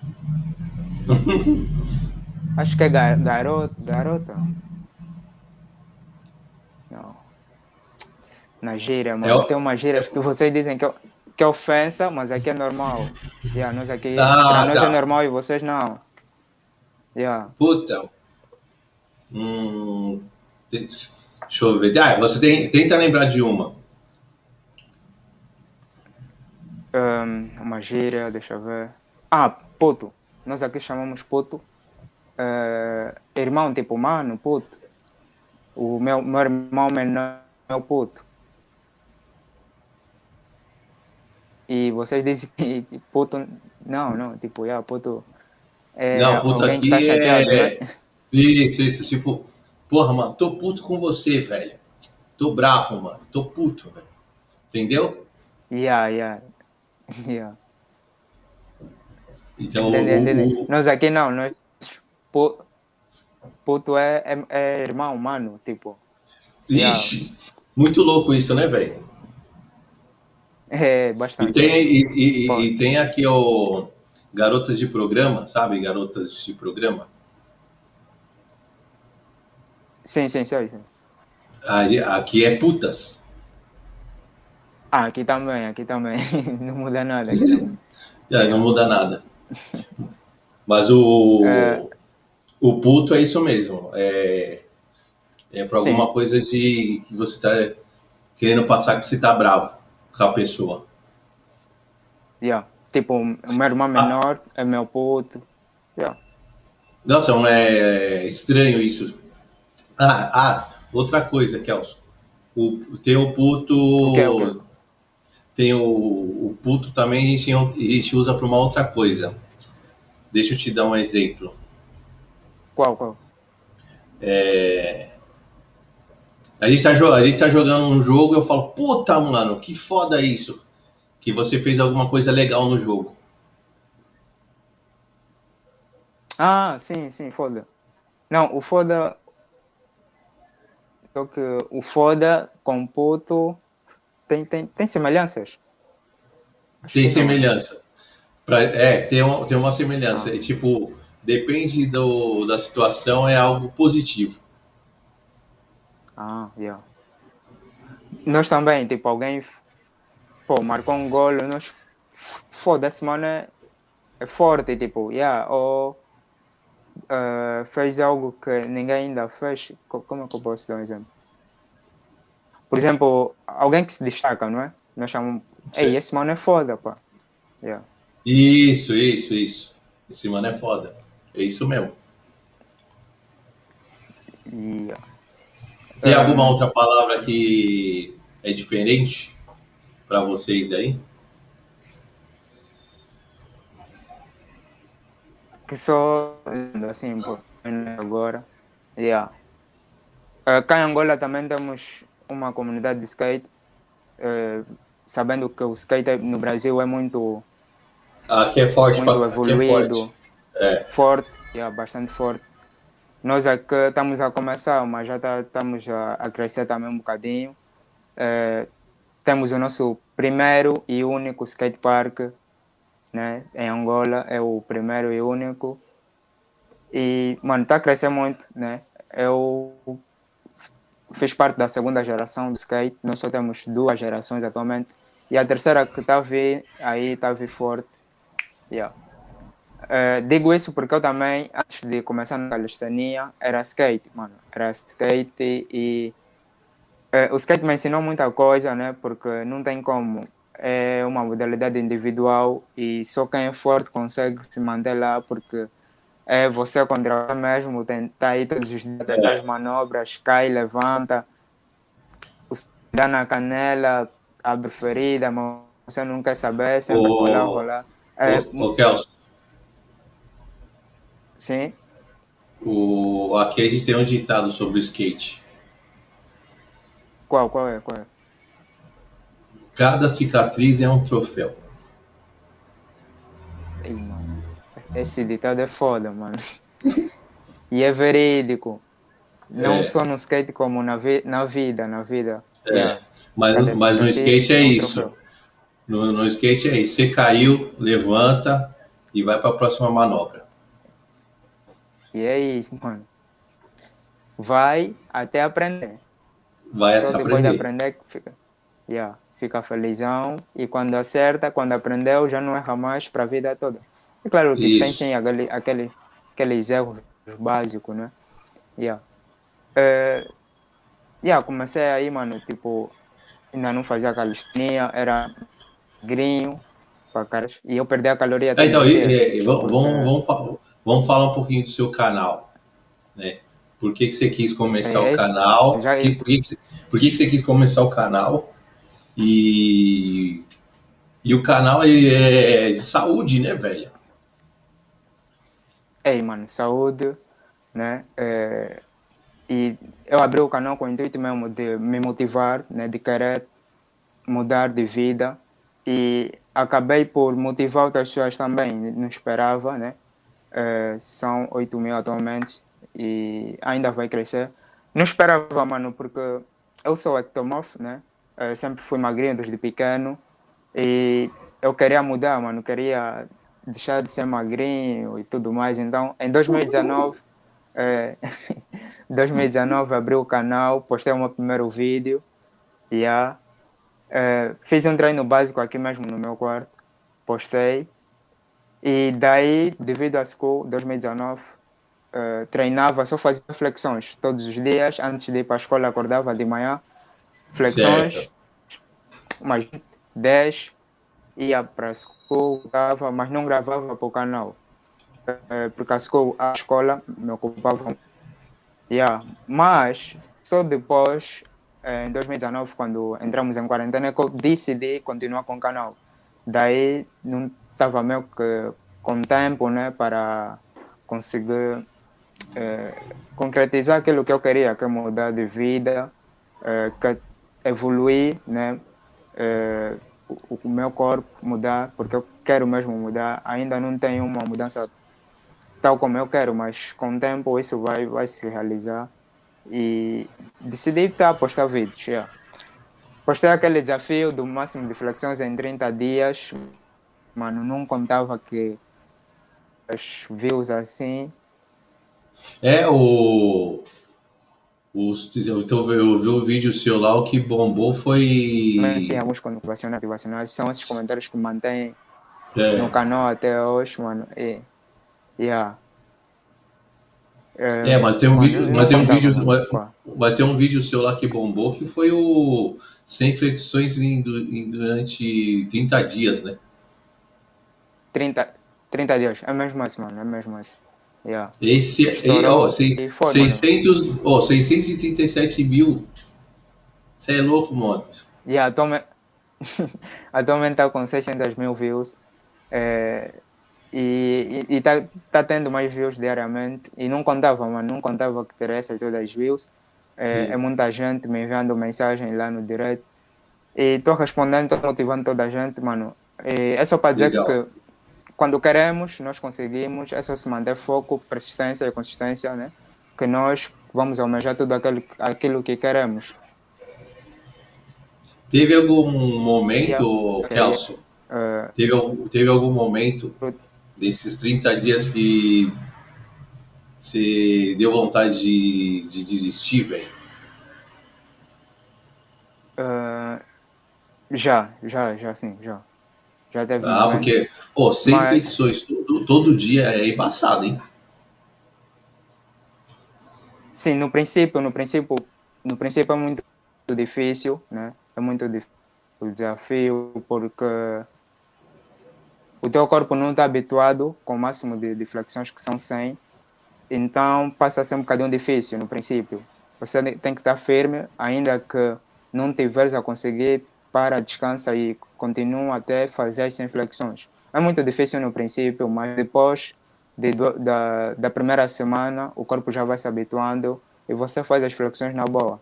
Acho que é gar, garota. Garota. Não. Na gíria, mano. É, tem uma gíria que vocês dizem que é que é ofensa, mas aqui é normal. Yeah, nós aqui, ah, nós é tá. é normal e vocês não. Yeah. Puta. Hum, deixa eu ver. Ah, você tem, tenta lembrar de uma. Um, uma gíria, deixa eu ver. Ah, puto. Nós aqui chamamos puto. Uh, irmão, tipo, mano, puto. O meu, meu irmão menor é o puto. E vocês dizem que puto. Não, não, tipo, yeah, puto. É, não, puto aqui tá chateado, é. Né? Isso, isso. Tipo, porra, mano, tô puto com você, velho. Tô bravo, mano. Tô puto, velho. Entendeu? Yeah, yeah. yeah. Então, o, o... nós aqui não, nós puto é, é, é irmão, mano, tipo. Ixi, yeah. muito louco isso, né, velho? É, bastante. E tem, e, e, e, tem aqui o Garotas de Programa, sabe? Garotas de Programa. Sim, sim, sim. sim. Aqui é putas. Ah, aqui também, aqui também. Não muda nada. é, não muda nada. Mas o, é... o puto é isso mesmo. É, é para alguma Sim. coisa de que você está querendo passar que você está bravo com a pessoa. Yeah. Tipo, o meu irmão menor ah. é meu puto. Yeah. Nossa, é estranho isso. Ah, ah outra coisa, Kelson. O, tem o puto. O que é o tem o, o puto também, a gente, a gente usa para uma outra coisa. Deixa eu te dar um exemplo. Qual, qual? É... A, gente tá, a gente tá jogando um jogo e eu falo, puta, mano, que foda isso. Que você fez alguma coisa legal no jogo. Ah, sim, sim, foda. Não, o foda. Só que o foda com puto tem, tem, tem semelhanças? Acho tem semelhança. Pra, é, tem uma, tem uma semelhança. Ah. É, tipo, depende do, da situação, é algo positivo. Ah, yeah. Nós também, tipo, alguém pô, marcou um gol, nós foda-se, mano, é, é forte, tipo, yeah, ou uh, fez algo que ninguém ainda fez. Como é que eu posso dar um exemplo? Por exemplo, alguém que se destaca, não é? Nós chamamos, ei, esse mano é foda, pá. Yeah. Isso, isso, isso. Esse mano é foda. É isso mesmo. Yeah. Tem um, alguma outra palavra que é diferente para vocês aí? Que só assim, agora. Yeah. Uh, cá em Angola também temos uma comunidade de skate, uh, sabendo que o skate no Brasil é muito Aqui é forte, muito pra... evoluído, é forte, é. forte yeah, bastante forte. Nós aqui estamos a começar, mas já tá, estamos a, a, crescer também um bocadinho. É, temos o nosso primeiro e único skate park né, em Angola, é o primeiro e único. E, mano, está a crescer muito, né? Eu fiz parte da segunda geração do skate, nós só temos duas gerações atualmente. E a terceira que está a vir, aí está a vir forte. Yeah. Uh, digo isso porque eu também, antes de começar na calistenia, era skate, mano. Era skate e uh, o skate me ensinou muita coisa, né? Porque não tem como. É uma modalidade individual e só quem é forte consegue se manter lá porque é você contra você mesmo, tentar aí todos os dias, tentar as manobras, cai, levanta, dá na canela, abre ferida, mas você não quer saber, sempre oh, rolar, rolar. É, ô, Kelso. Sim. O, aqui a gente tem um ditado sobre o skate. Qual, qual é, qual é? Cada cicatriz é um troféu. Ei, mano. Esse ditado é foda, mano. e é verídico. Não é. só no skate, como na, vi na vida, na vida. É, mas, mas no skate é, é isso. No, no skate é isso. Você caiu, levanta e vai para a próxima manobra. E é isso, mano. Vai até aprender. Vai Só até depois aprender. de aprender fica, yeah, fica felizão. E quando acerta, quando aprendeu, já não erra mais para a vida toda. É claro que isso. tem sim aquele, aquele, aqueles erros básicos, né? Yeah. Uh, yeah, comecei aí, mano, tipo, ainda não fazia calistenia, era grinho, pra caras, e eu perdi a caloria. É, então, e, e, vamos, vamos, vamos, vamos falar um pouquinho do seu canal, né? Por que, que você quis começar é, o canal? Já... Que, por, que, que, você, por que, que você quis começar o canal? E, e o canal é de saúde, né, velho? Ei, mano, saúde, né? É, e eu abri o canal com o intuito mesmo de me motivar, né? De querer mudar de vida. E acabei por motivar outras pessoas também, não esperava, né? É, são 8 mil atualmente e ainda vai crescer. Não esperava, mano, porque eu sou ectomorfo, né? Eu sempre fui magrinho desde pequeno e eu queria mudar, mano, queria deixar de ser magrinho e tudo mais. Então, em 2019, é, 2019 abri o canal, postei o meu primeiro vídeo e yeah, é, fiz um treino básico aqui mesmo no meu quarto, postei e daí, devido à school 2019, uh, treinava, só fazia flexões todos os dias. Antes de ir para a escola, acordava de manhã, flexões, certo. mais 10, ia para a school, gravava, mas não gravava para o canal. Uh, porque a, school, a escola me ocupava. Yeah. Mas só depois, uh, em 2019, quando entramos em quarentena, eu decidi continuar com o canal. Daí não estava meio que com tempo né, para conseguir é, concretizar aquilo que eu queria, que é mudar de vida, é, que evoluir, né? É, o, o, meu corpo mudar, porque eu quero mesmo mudar. Ainda não tenho uma mudança tal como eu quero, mas com o tempo isso vai, vai se realizar. E decidi a postar vídeos. Yeah. Postei aquele desafio do máximo de flexões em 30 dias. Mano, não contava que as views assim é, o. o então, eu vi o vídeo seu lá, o que bombou foi. Sim, alguns motivacionais, motivacionais são esses comentários que mantêm é. no canal até hoje, mano. E, yeah. É, é, mas tem um vídeo, mas tem um vídeo, mas, mas, tem um vídeo seu lá que bombou que foi o sem flexões em, em, durante 30 dias, né? 30, 30 dias, é mesmo assim, mano, é mesmo assim. Yeah. Esse é, ó, se, foi, 600, ó, 637 mil. Você é louco, mano. Yeah, atualmente, atualmente tá com 600 mil views. É, e, e, e tá, tá tendo mais views diariamente. E não contava, mano, não contava que teria essas todas as views. É, é, muita gente me enviando mensagem lá no direct. E estou respondendo, estou motivando toda a gente, mano. E é só para dizer Legal. que quando queremos, nós conseguimos, é só se manter foco, persistência e consistência, né? Que nós vamos almejar tudo aquilo, aquilo que queremos. Teve algum momento, yeah. Kelso, uh, teve, teve algum momento desses 30 dias que você deu vontade de, de desistir, velho? Uh, já, já, já, sim, já. Já deve Ah, porque, oh, sem Mas... infecções todo, todo dia é embaçado, hein? Sim, no princípio, no princípio, no princípio é muito difícil, né? É muito difícil o desafio porque o teu corpo não está habituado com o máximo de, de flexões que são 100, então passa a ser um bocadinho difícil no princípio. Você tem que estar firme, ainda que não tiveres a conseguir para, descansa e continua até fazer as 100 flexões. É muito difícil no princípio, mas depois de, da, da primeira semana o corpo já vai se habituando e você faz as flexões na boa.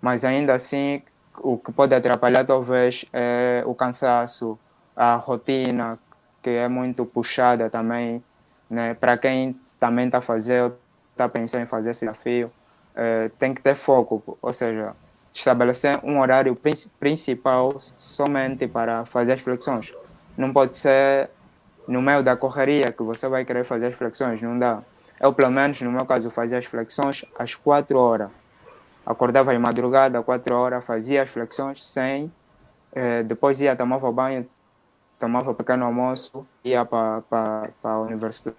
Mas ainda assim, o que pode atrapalhar talvez é o cansaço, a rotina, que é muito puxada também, né? Para quem também está fazendo, está pensando em fazer esse desafio, é, tem que ter foco, ou seja, estabelecer um horário principal somente para fazer as flexões. Não pode ser no meio da correria que você vai querer fazer as flexões, não dá. Eu, pelo menos, no meu caso, fazia as flexões às 4 horas. Acordava em madrugada, às 4 horas, fazia as flexões sem. Eh, depois ia, tomava banho, tomava pequeno almoço, ia para a universidade.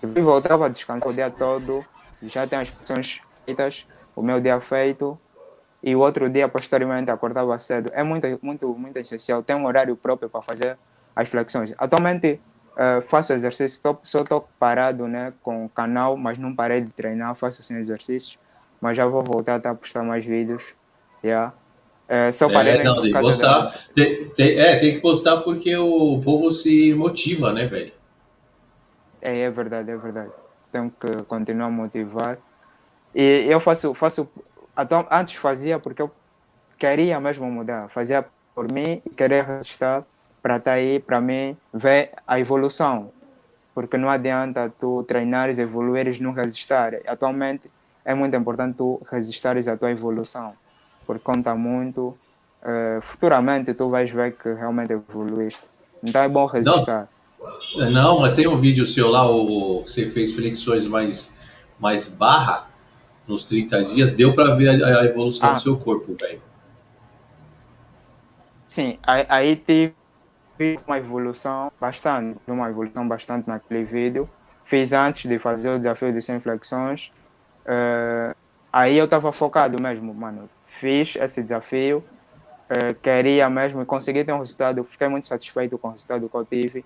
Depois voltava a descansar o dia todo, já tem as funções feitas, o meu dia feito, e o outro dia, posteriormente, acordava cedo. É muito, muito, muito essencial. Tem um horário próprio para fazer as flexões. Atualmente, uh, faço exercício, tô, só estou parado né, com o canal, mas não parei de treinar, faço sem assim, exercícios. Mas já vou voltar a postar mais vídeos. Yeah. É, só parei é, não, tem que postar. Tem, tem, é, tem que postar porque o povo se motiva, né, velho? É, é verdade, é verdade. Tenho que continuar a motivar. E eu faço, faço então, antes fazia porque eu queria mesmo mudar, fazia por mim e queria resistir para estar tá aí, para mim, ver a evolução. Porque não adianta tu treinares, evoluires, não resistir. Atualmente é muito importante tu resistares à tua evolução, porque conta muito. Uh, futuramente tu vais ver que realmente evoluíste. Então é bom resistir. Não, não mas tem um vídeo seu lá, o, você fez flexões mais, mais barra nos 30 dias, deu para ver a, a evolução ah. do seu corpo, velho. Sim, aí, aí tive uma evolução bastante, uma evolução bastante naquele vídeo. Fiz antes de fazer o desafio de 100 flexões. Uh, aí eu estava focado mesmo, mano. Fiz esse desafio, uh, queria mesmo, consegui ter um resultado, fiquei muito satisfeito com o resultado que eu tive.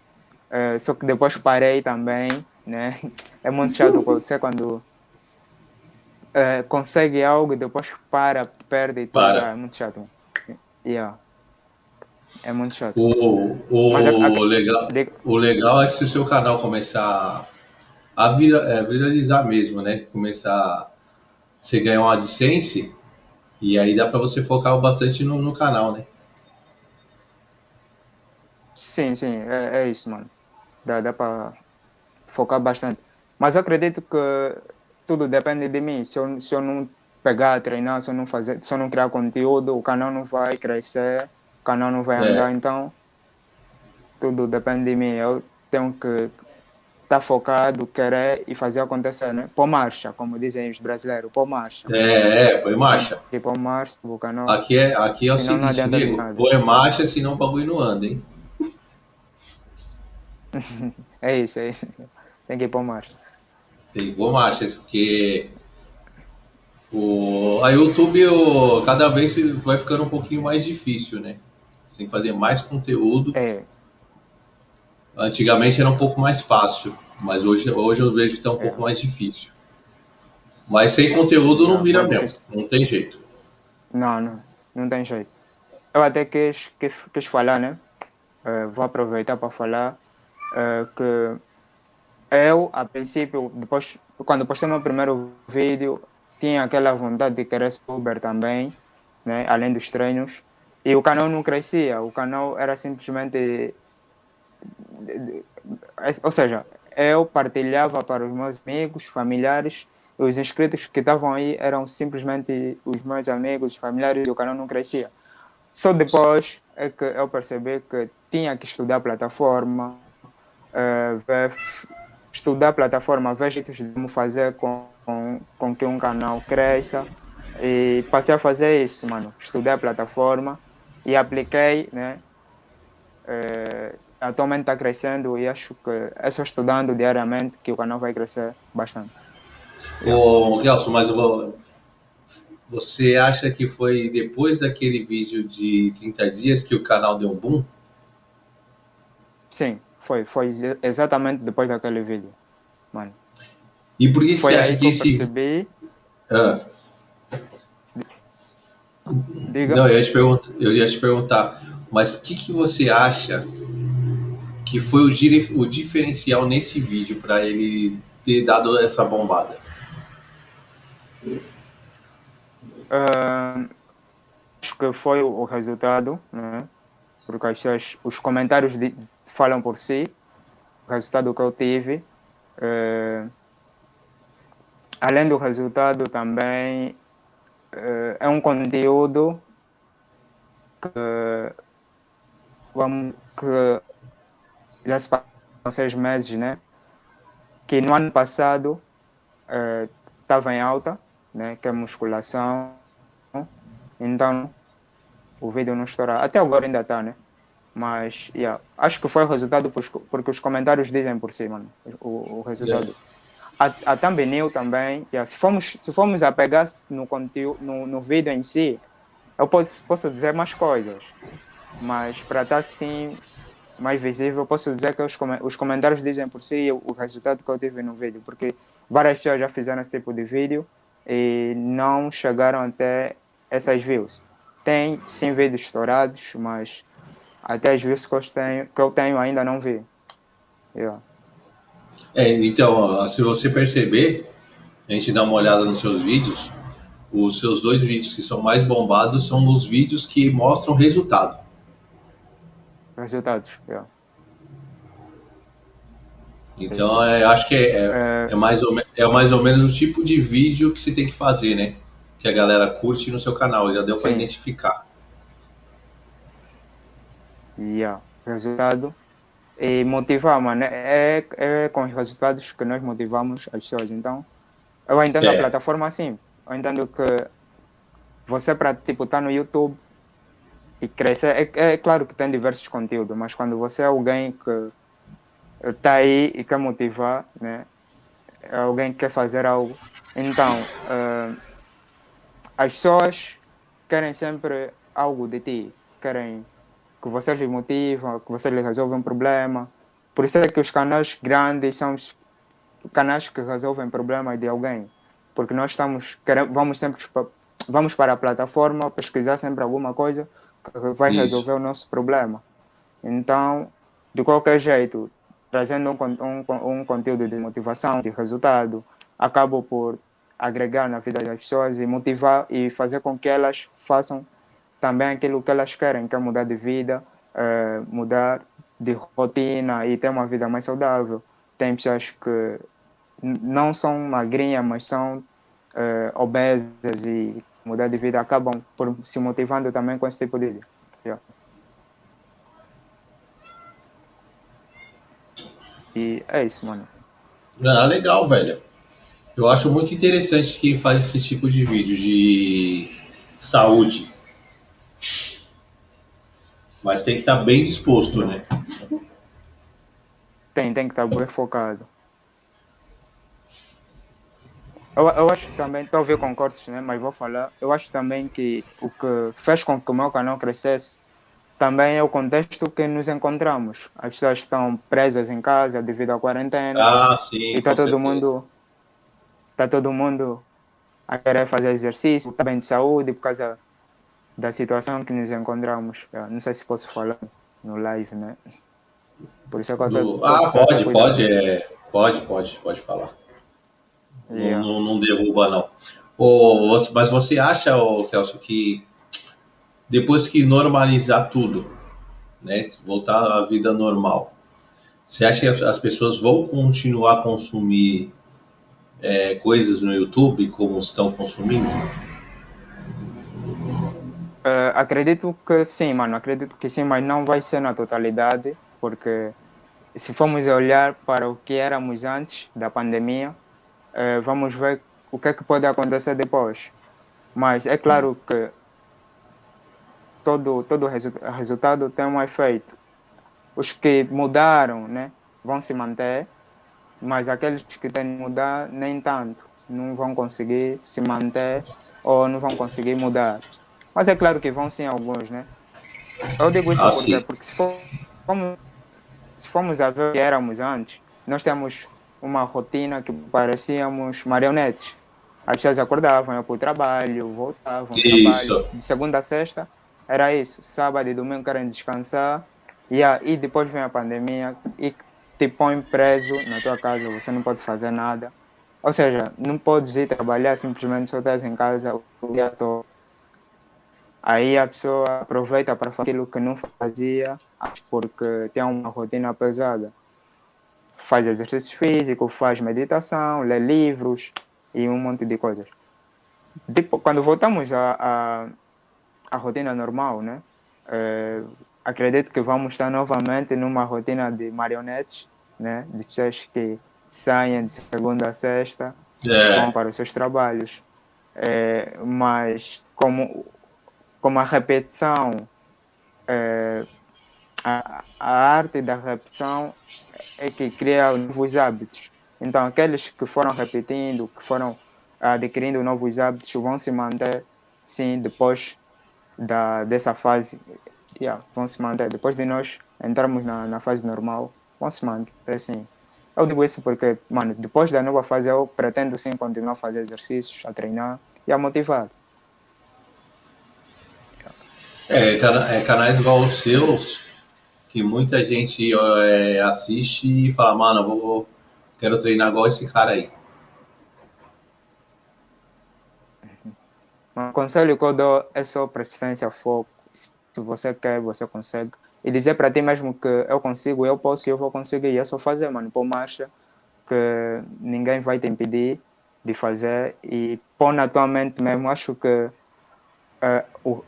Uh, só que depois parei também, né? É muito chato você quando uh, consegue algo e depois para, perde e. Para. É muito chato. Yeah. É muito chato. O, o, a, a, legal, o legal é que se o seu canal começar a vira, é, viralizar mesmo, né? Começar. Você ganhar uma AdSense e aí dá para você focar bastante no, no canal, né? Sim, sim, é, é isso, mano. Dá, dá para focar bastante. Mas eu acredito que tudo depende de mim. Se eu, se eu não pegar, treinar, se eu não fazer, se eu não criar conteúdo, o canal não vai crescer, o canal não vai é. andar, então tudo depende de mim. Eu tenho que estar tá focado, querer e fazer acontecer, né? Pôr marcha, como dizem os brasileiros, pôr marcha. É, é, põe marcha. E pôr marcha, o canal. Aqui é, aqui é o seguinte, amigo, põe marcha, senão o bagulho não anda, hein? é isso, é isso. Tem que pôr marcha. Tem boa marcha, porque o, a YouTube o, cada vez vai ficando um pouquinho mais difícil, né? Você tem que fazer mais conteúdo. É. Antigamente era um pouco mais fácil, mas hoje, hoje eu vejo que está um é. pouco mais difícil. Mas sem conteúdo não, não vira mesmo, não tem jeito. Não, não, não tem jeito. Eu até quis, quis, quis falar, né? Uh, vou aproveitar para falar uh, que eu, a princípio, depois, quando postei meu primeiro vídeo, tinha aquela vontade de querer ser Uber também, né? além dos treinos. E o canal não crescia, o canal era simplesmente. Ou seja, eu partilhava para os meus amigos, familiares, e os inscritos que estavam aí eram simplesmente os meus amigos, familiares, e o canal não crescia. Só depois é que eu percebi que tinha que estudar a plataforma, uh, ver estudar a plataforma, ver jeitos de como fazer com, com, com que um canal cresça. E passei a fazer isso, mano. Estudei a plataforma e apliquei, né? É, atualmente está crescendo e acho que é só estudando diariamente que o canal vai crescer bastante. Ô, Gelson, mas vou... você acha que foi depois daquele vídeo de 30 dias que o canal deu um boom? Sim, foi, foi exatamente depois daquele vídeo, mano. E por que, que você acha que, que esse. Percebi... Ah. Diga. Não, eu ia, te perguntar, eu ia te perguntar, mas o que, que você acha que foi o, o diferencial nesse vídeo para ele ter dado essa bombada? Uh, acho que foi o resultado, né? Porque as, os comentários de, falam por si. O resultado que eu tive. É, além do resultado, também é, é um conteúdo que, vamos, que já se passaram seis meses, né? Que no ano passado estava é, em alta, né? Que é musculação. Então, o vídeo não estourou. Até agora ainda está, né? Mas, yeah, acho que foi o resultado porque os comentários dizem por si, mano, o, o resultado. Yeah. A, a thumbnail também, yeah, se, formos, se formos a pegar no, conteúdo, no, no vídeo em si, eu posso, posso dizer mais coisas. Mas para estar assim mais visível, posso dizer que os, os comentários dizem por si o, o resultado que eu tive no vídeo. Porque várias pessoas já fizeram esse tipo de vídeo e não chegaram até essas views. Tem sim vídeos estourados, mas até as views que eu tenho, que eu tenho ainda não vi. Yeah. É, então, se você perceber, a gente dá uma olhada nos seus vídeos, os seus dois vídeos que são mais bombados são os vídeos que mostram resultado. Resultados, yeah. Então, é, acho que é, é, é, mais ou, é mais ou menos o tipo de vídeo que você tem que fazer, né? Que a galera curte no seu canal, já deu para identificar. Yeah. Resultado e motivar, mano. É, é com os resultados que nós motivamos as pessoas. Então, eu entendo é. a plataforma assim. Eu entendo que você, para tipo, tá no YouTube e crescer, é, é claro que tem diversos conteúdos, mas quando você é alguém que está aí e quer motivar, né? É alguém que quer fazer algo. Então, uh, as pessoas querem sempre algo de ti, querem que você lhe motiva, que você lhe resolve um problema. Por isso é que os canais grandes são os canais que resolvem problemas de alguém. Porque nós estamos, queremos, vamos sempre vamos para a plataforma pesquisar sempre alguma coisa que vai isso. resolver o nosso problema. Então, de qualquer jeito, trazendo um, um, um conteúdo de motivação, de resultado, acabo por agregar na vida das pessoas e motivar e fazer com que elas façam também aquilo que elas querem, que é mudar de vida, é, mudar de rotina e ter uma vida mais saudável. Tem pessoas que não são magrinhas, mas são é, obesas e mudar de vida acabam por se motivando também com esse tipo de vida. Yeah. E é isso, mano. Ah, legal, velho. Eu acho muito interessante quem faz esse tipo de vídeo de saúde. Mas tem que estar bem disposto, né? Tem, tem que estar bem focado. Eu, eu acho também, talvez concordes, né? Mas vou falar. Eu acho também que o que fez com que o meu canal crescesse também é o contexto que nos encontramos. As pessoas estão presas em casa devido à quarentena. Ah, sim. E está todo mundo. Está todo mundo a querer fazer exercício, tá bem de saúde por causa da situação que nos encontramos. Eu não sei se posso falar no live, né? Por isso é que eu tô, Ah, pode, pode, é, pode, pode, pode falar. Yeah. Não, não, não, derruba, não. Ou, mas você acha, oh, Kelso, que depois que normalizar tudo, né, voltar à vida normal, você acha que as pessoas vão continuar a consumir é, coisas no YouTube como estão consumindo? Uh, acredito que sim, mano. Acredito que sim, mas não vai ser na totalidade, porque se formos olhar para o que éramos antes da pandemia, uh, vamos ver o que é que pode acontecer depois. Mas é claro que todo, todo resu resultado tem um efeito. Os que mudaram né, vão se manter, mas aqueles que têm que mudar, nem tanto. Não vão conseguir se manter ou não vão conseguir mudar. Mas é claro que vão sim alguns, né? Eu digo isso ah, porque, porque se, for, formos, se formos a ver o que éramos antes, nós temos uma rotina que parecíamos marionetes. As pessoas acordavam, iam para o trabalho, voltavam, trabalho, de segunda a sexta, era isso. Sábado e domingo querem descansar, e aí depois vem a pandemia e te põe preso na tua casa, você não pode fazer nada. Ou seja, não podes ir trabalhar, simplesmente só estás em casa o dia todo Aí a pessoa aproveita para fazer aquilo que não fazia porque tem uma rotina pesada. Faz exercício físico, faz meditação, lê livros e um monte de coisas. Depois, quando voltamos à a, a, a, rotina normal, né? É, acredito que vamos estar novamente numa rotina de marionetes, né? De pessoas que saem de segunda a sexta, é. vão para os seus trabalhos. É, mas como como a repetição é, a, a arte da repetição é que cria novos hábitos. Então, aqueles que foram repetindo, que foram adquirindo novos hábitos, vão se manter, sim, depois da, dessa fase. Yeah, vão se manter. Depois de nós entrarmos na, na fase normal, vão se manter, sim. Eu digo isso porque, mano, depois da nova fase eu pretendo sim continuar a fazer exercícios, a treinar e a motivar. É, é canais igual os seus, que muita gente é, assiste e fala, mano, vou, quero treinar igual esse cara aí. Um conselho que eu dou é só persistência, foco. Se você quer, você consegue. E dizer para ti mesmo que eu consigo, eu posso eu vou conseguir. É só fazer, mano. Pôr marcha, que ninguém vai te impedir de fazer. E pôr na tua mente mesmo. Acho que uh, o,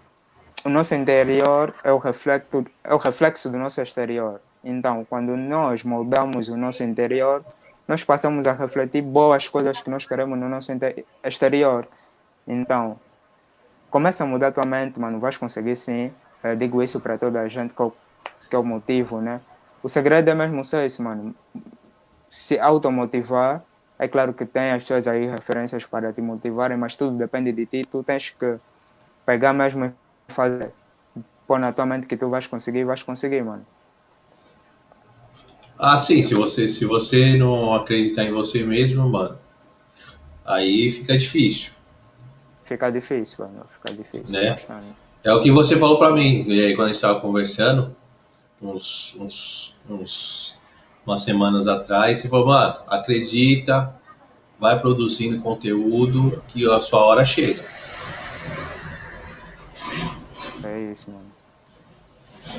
o nosso interior é o, reflexo, é o reflexo do nosso exterior. Então, quando nós moldamos o nosso interior, nós passamos a refletir boas coisas que nós queremos no nosso exterior. Então, começa a mudar tua mente, mano, vais conseguir sim. Eu digo isso para toda a gente que é, o, que é o motivo, né? O segredo é mesmo só isso, mano. Se automotivar, é claro que tem as tuas aí referências para te motivarem, mas tudo depende de ti. Tu tens que pegar mesmo fazer. Pôr na tua mente que tu vais conseguir, vais conseguir, mano. Ah, sim, se você, se você não acreditar em você mesmo, mano, aí fica difícil. Fica difícil, mano. Fica difícil. Né? É o que você falou para mim quando a gente estava conversando, uns, uns, uns, umas semanas atrás. Você falou, mano, acredita, vai produzindo conteúdo que a sua hora chega. É isso, mano.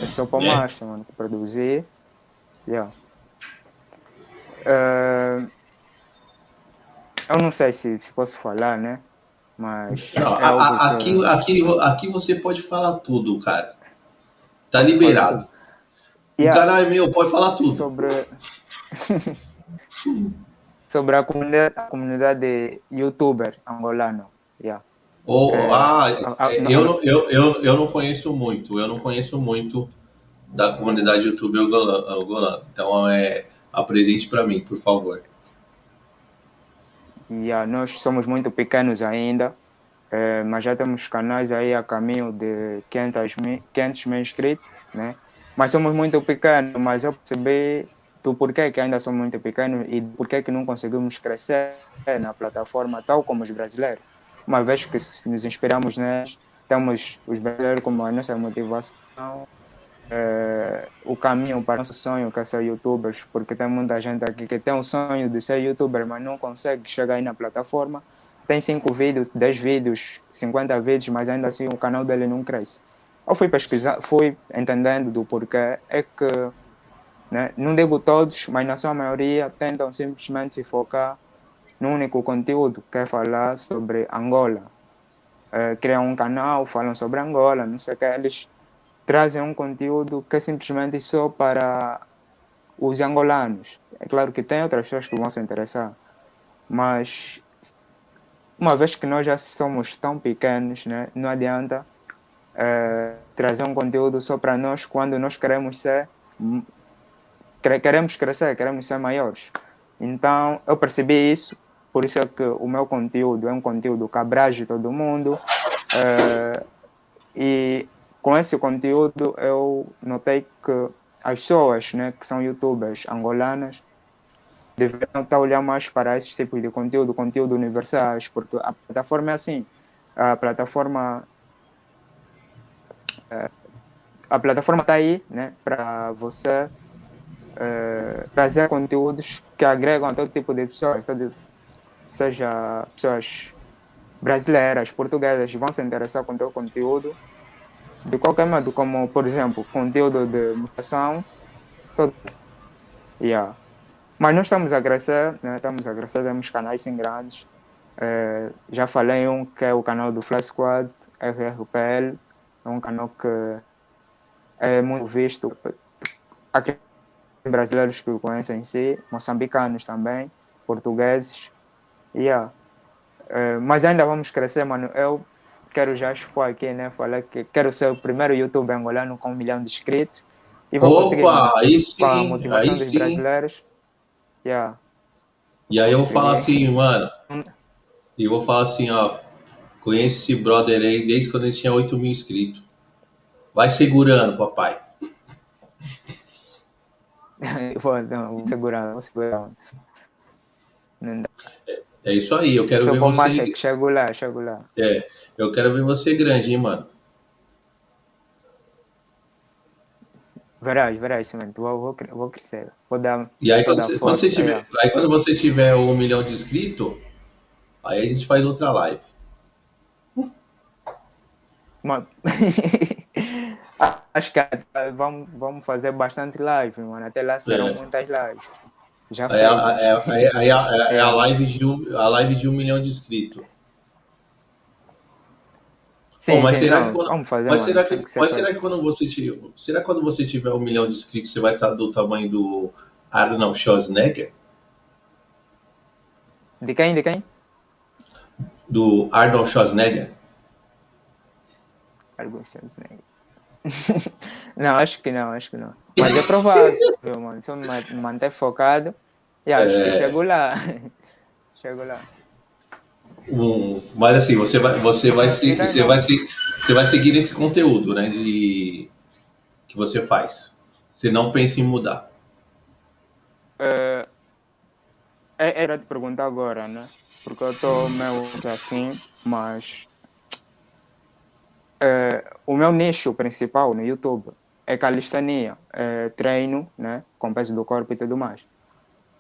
É só pra é. marcha, mano. Produzir. Yeah. Uh, eu não sei se, se posso falar, né? Mas. Não, é a, aqui, aqui, aqui você pode falar tudo, cara. Tá liberado. Yeah. O canal é meu, pode falar tudo. Sobre. sobre a comunidade, a comunidade de youtuber angolano. Yeah. Oh, é, ah, a, a, eu, não, eu, eu, eu não conheço muito, eu não conheço muito da comunidade YouTube angolana. Então é apresente para mim, por favor. Yeah, nós somos muito pequenos ainda, é, mas já temos canais aí a caminho de 500 mil, 500 mil inscritos, né? Mas somos muito pequenos, mas eu percebi do porquê que ainda somos muito pequenos e do porquê que não conseguimos crescer na plataforma tal como os brasileiros. Uma vez que nos inspiramos neles, temos os brasileiros como a nossa motivação, é, o caminho para o nosso sonho, que é ser youtubers, porque tem muita gente aqui que tem o sonho de ser youtuber, mas não consegue chegar aí na plataforma. Tem 5 vídeos, 10 vídeos, 50 vídeos, mas ainda assim o canal dele não cresce. Eu fui pesquisar, fui entendendo do porquê, é que, né, não digo todos, mas na sua maioria tentam simplesmente se focar num único conteúdo, que é falar sobre Angola. É, criam um canal, falam sobre Angola, não sei o que, eles trazem um conteúdo que é simplesmente só para os angolanos. É claro que tem outras pessoas que vão se interessar, mas uma vez que nós já somos tão pequenos, né, não adianta é, trazer um conteúdo só para nós quando nós queremos ser queremos crescer, queremos ser maiores. Então eu percebi isso, por isso é que o meu conteúdo é um conteúdo que abrange todo mundo. É, e com esse conteúdo eu notei que as pessoas né, que são youtubers angolanas deveriam estar olhando mais para esses tipos de conteúdo, conteúdo universais, porque a plataforma é assim, a plataforma é, a plataforma está aí né, para você é, trazer conteúdos que agregam a todo tipo de pessoas, todo, seja pessoas brasileiras, portuguesas, vão se interessar com o teu conteúdo de qualquer modo, como por exemplo, conteúdo de mutação, todo. Yeah. Mas nós estamos a crescer, né? estamos a crescer, temos canais sim grandes. É, já falei um que é o canal do Flash Squad, RRPL, é um canal que é muito visto. Aqui brasileiros que o conhecem em si, moçambicanos também, portugueses. Yeah. É, mas ainda vamos crescer, mano. Eu quero já expor aqui, né? Falar que quero ser o primeiro youtuber angolano com um milhão de inscritos. E vou conseguir Opa, aí com a sim, motivação aí dos sim. brasileiros. Yeah. E aí eu vou falar assim, mano. E eu vou falar assim, ó. Conheço esse brother aí desde quando ele tinha 8 mil inscritos. Vai segurando, papai. vou, não, vou segurar, vou segurar. Não dá. É isso aí, eu quero Sou ver você. é que chego lá, chego lá. É, eu quero ver você grande, hein, mano. Verás, verás, cimento. Vou, vou, cre- vou crescer. Vou dar. E aí vou quando você, quando você tiver, é. aí quando você tiver um milhão de inscritos, aí a gente faz outra live. Mano, acho que vamos, vamos fazer bastante live, mano. Até lá serão É. muitas lives. Já a- fez. é, é- é a- é a live de um, a live de um milhão de inscritos. Sim, Pô, mas sim, será não, que quando- vamos fazer, Mas mano. será que, ser mas feito. será que quando você tiver, será quando você tiver um milhão de inscritos você vai estar do tamanho do Arnold Schwarzenegger? De quem? De quem? Do Arnold Schwarzenegger? Alguns Schwarzenegger. não, acho que não, acho que não. Mas é provável, mano. Se eu me ma- manter focado, e acho que É. chego lá. chego lá. Mas assim, você vai, você vai se, você vai se, você vai seguir esse conteúdo, né, de que você faz. Você não pensa em mudar. É, é- era de perguntar agora, né? Porque eu estou meio assim, mas é, o meu nicho principal no YouTube é calistenia, é treino, né? Com peso do corpo e tudo mais.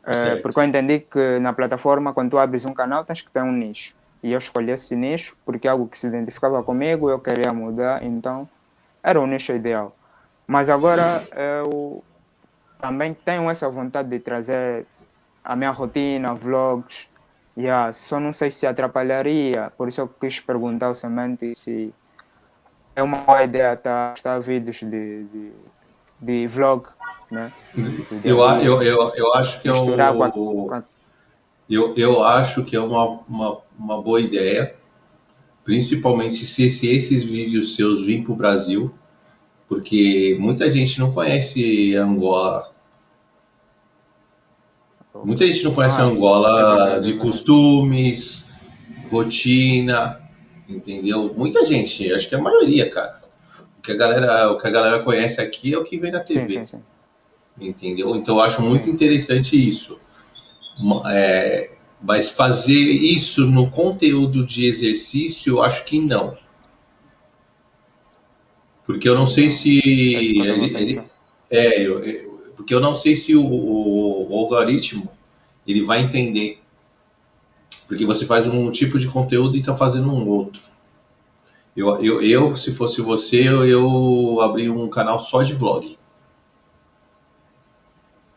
É, porque eu entendi que na plataforma, quando tu abres um canal, tens que ter um nicho. E eu escolhi esse nicho porque é algo que se identificava comigo, eu queria mudar, então era o nicho ideal. Mas agora eu também tenho essa vontade de trazer a minha rotina, vlogs. Yeah, só não sei se atrapalharia, por isso eu quis perguntar ao Semente se é uma boa ideia estar tá, vídeos de, de, de vlog, né? De- Eu, a- eu, eu, eu acho que é o, a- eu, eu acho que é uma, uma, uma boa ideia, principalmente se, se esses vídeos seus virem para o Brasil, porque muita gente não conhece Angola. Muita gente não conhece Ah, Angola é é de costumes, rotina, entendeu? Muita gente, acho que a maioria, cara. O que a galera, o que a galera conhece aqui é o que vem na Sim, TV sim, sim. entendeu? Então eu acho muito Sim. interessante isso. É, mas fazer isso no conteúdo de exercício, eu acho que não. Porque eu não sei se. É, eu- eu- porque eu não sei se o, o- o algoritmo ele vai entender. Porque você faz um tipo de conteúdo e está fazendo um outro. Eu, eu, eu, se fosse você, eu, eu abri um canal só de vlog.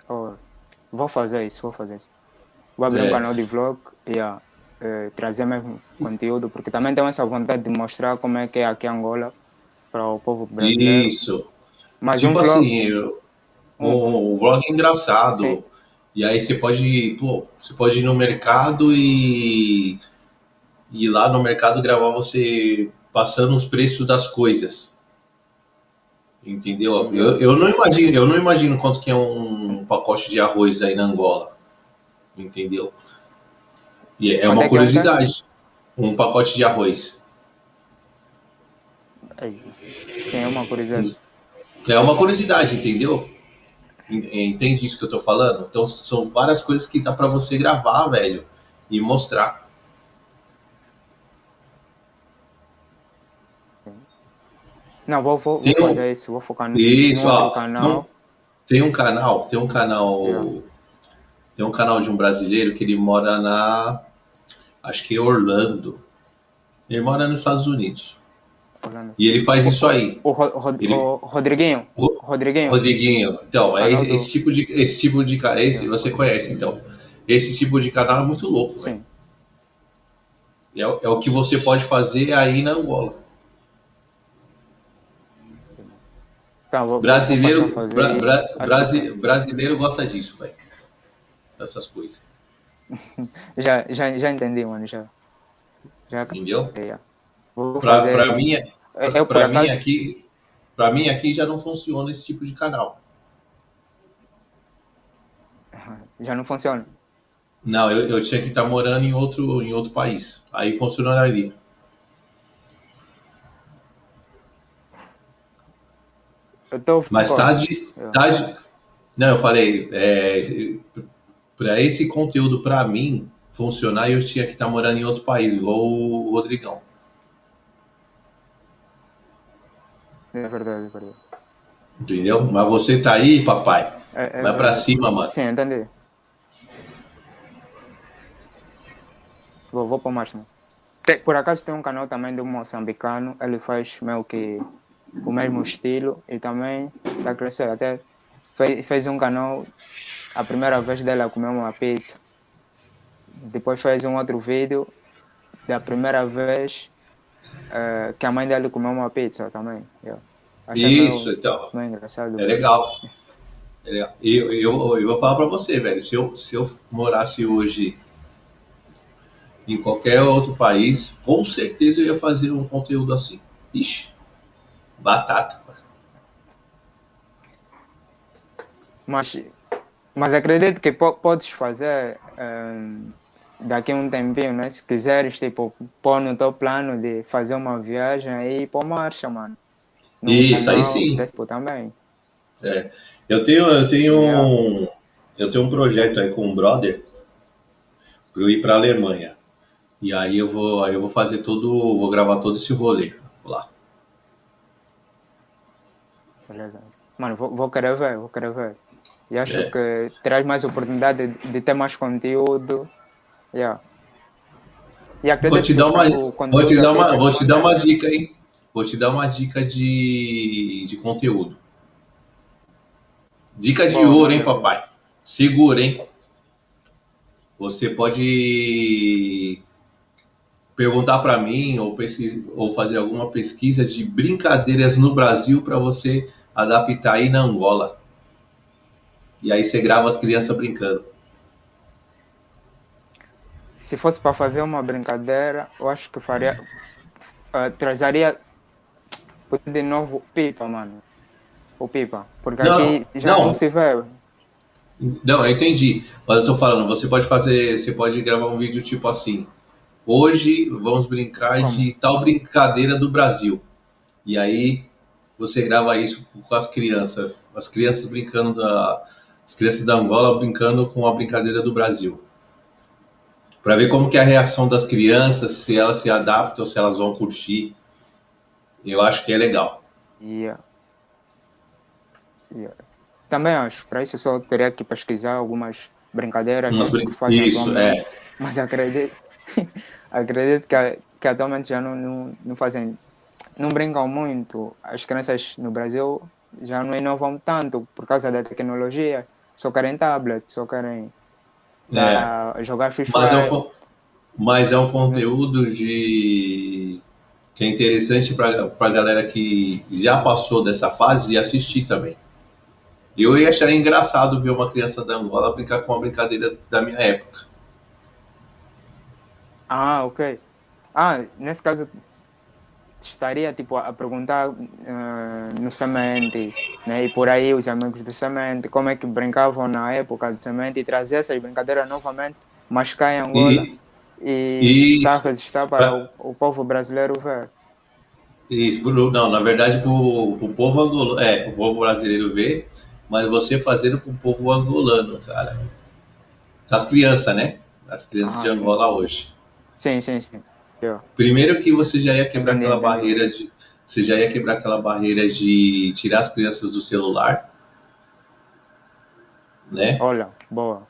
Oh, vou fazer isso, vou fazer isso. Vou abrir É. um canal de vlog e eh, trazer mesmo conteúdo, porque também tenho essa vontade de mostrar como é que é aqui em Angola para o povo brasileiro. Isso. Mas tipo um vlog, assim, eu- o, o vlog é engraçado. Sim. E aí você pode, pô, você pode ir no mercado e ir lá no mercado gravar você passando os preços das coisas. Entendeu? Eu, eu não imagino, eu não imagino quanto que é um pacote de arroz aí na Angola. Entendeu? E é uma é curiosidade. Um pacote de arroz. Sim, é uma curiosidade. É uma curiosidade, entendeu? En- Entende isso que eu tô falando? Então são várias coisas que dá pra você gravar, velho, e mostrar. Não, vou, vou, vou um- fazer isso, vou focar no, Isso, ó. canal. Não- Tem um canal, tem um canal, É. tem um canal de um brasileiro que ele mora na, acho que é Orlando. Ele mora nos Estados Unidos. E ele faz isso aí. O, Ro- Ro- Ele- o Rodriguinho, O- Rodriguinho, Rodriguinho, então, é esse, esse tipo de esse tipo de ca- esse você conhece, então. Esse tipo de canal é muito louco, sim. É, o- é o que você pode fazer aí na Angola. Tá, vou- Brasileiro, bra- bra- brasi- brasileiro gosta disso, velho. Dessas coisas. Já, já, já entendi, mano, já. Já Entendeu? é, Isso. mim, É- por pra mim aqui, Para mim aqui já não funciona esse tipo de canal. Já não funciona. Não, eu, eu tinha que estar morando em outro, em outro país. Aí funcionaria. Eu tô Mas tá de, tá de. Não, eu falei, é, para esse conteúdo para mim funcionar, eu tinha que estar morando em outro país, igual o Rodrigão. É verdade, é verdade. Entendeu? Mas você tá aí, papai. É, é Vai para cima, mano. Sim, entendi. Vou, vou para o máximo. Por acaso tem um canal também do moçambicano, ele faz meio que o mesmo estilo e também está crescendo. Até fez, fez um canal, a primeira vez dela comeu uma pizza. Depois fez um outro vídeo da primeira vez uh, que a mãe dele comeu uma pizza também. Yeah. Isso, meio, então. Meio engraçado. É legal. É legal. Eu, eu, eu vou falar para você, velho. Se eu, se eu morasse hoje em qualquer outro país, com certeza eu ia fazer um conteúdo assim. Ixi, batata. Mas, mas acredito que podes fazer um, daqui a um tempinho, né? Se quiseres, tipo, pôr no teu plano de fazer uma viagem aí por marcha, mano. No Isso, canal, aí sim. também. É. Eu tenho, eu tenho um, eu tenho um projeto aí com um brother para eu ir para a Alemanha. E aí eu vou, aí eu vou fazer todo, vou gravar todo esse rolê lá. Beleza. Mano, vou, vou querer ver, vou querer ver. E acho é. que terás mais oportunidade de, de, ter mais conteúdo. Yeah. Vou te dar uma, vou te dar uma, vou te dar uma dica, hein? Vou te dar uma dica de, de conteúdo. Dica de Bom, ouro, hein, papai? Segura, hein? Você pode perguntar para mim ou, ou fazer alguma pesquisa de brincadeiras no Brasil para você adaptar aí na Angola. E aí você grava as crianças brincando. Se fosse para fazer uma brincadeira, eu acho que faria. Uh, trazeria de novo pipa, mano. O pipa. Porque não, aqui já não. não se vê. Não, eu entendi. Mas eu tô falando, você pode fazer. Você pode gravar um vídeo tipo assim. Hoje vamos brincar Como? de tal brincadeira do Brasil. E aí você grava isso com as crianças, as crianças brincando da, as crianças da Angola brincando com a brincadeira do Brasil. Para ver como que é a reação das crianças, se elas se adaptam, se elas vão curtir. Eu acho que é legal. Yeah. Yeah. Também acho. Para isso eu só teria que pesquisar algumas brincadeiras. Umas brin... Isso, é. Mas acredito acredito que, que atualmente já não, não, não fazem, não brincam muito. As crianças no Brasil já não inovam tanto por causa da tecnologia. Só querem tablet, só querem é. jogar FIFA. Mas é, um, mas é um conteúdo de que é interessante para a galera que já passou dessa fase e assistir também. Eu ia achar engraçado ver uma criança da Angola brincar com uma brincadeira da minha época. Ah, ok. Ah, nesse caso estaria tipo a perguntar uh, no semente, né? E por aí os amigos do semente, como é que brincavam na época do semente e trazer essas brincadeiras novamente, mas cá em Angola e, e está para o, o, povo brasileiro ver. Isso, não, na verdade para o povo angolano, é, o povo brasileiro ver, mas você fazendo com o povo angolano, cara. As crianças, né? As crianças ah, de Angola sim. hoje. Sim, sim, sim. Primeiro que você já ia quebrar aquela barreira de. Você já ia quebrar aquela barreira de tirar as crianças do celular. Né? Olha, boa.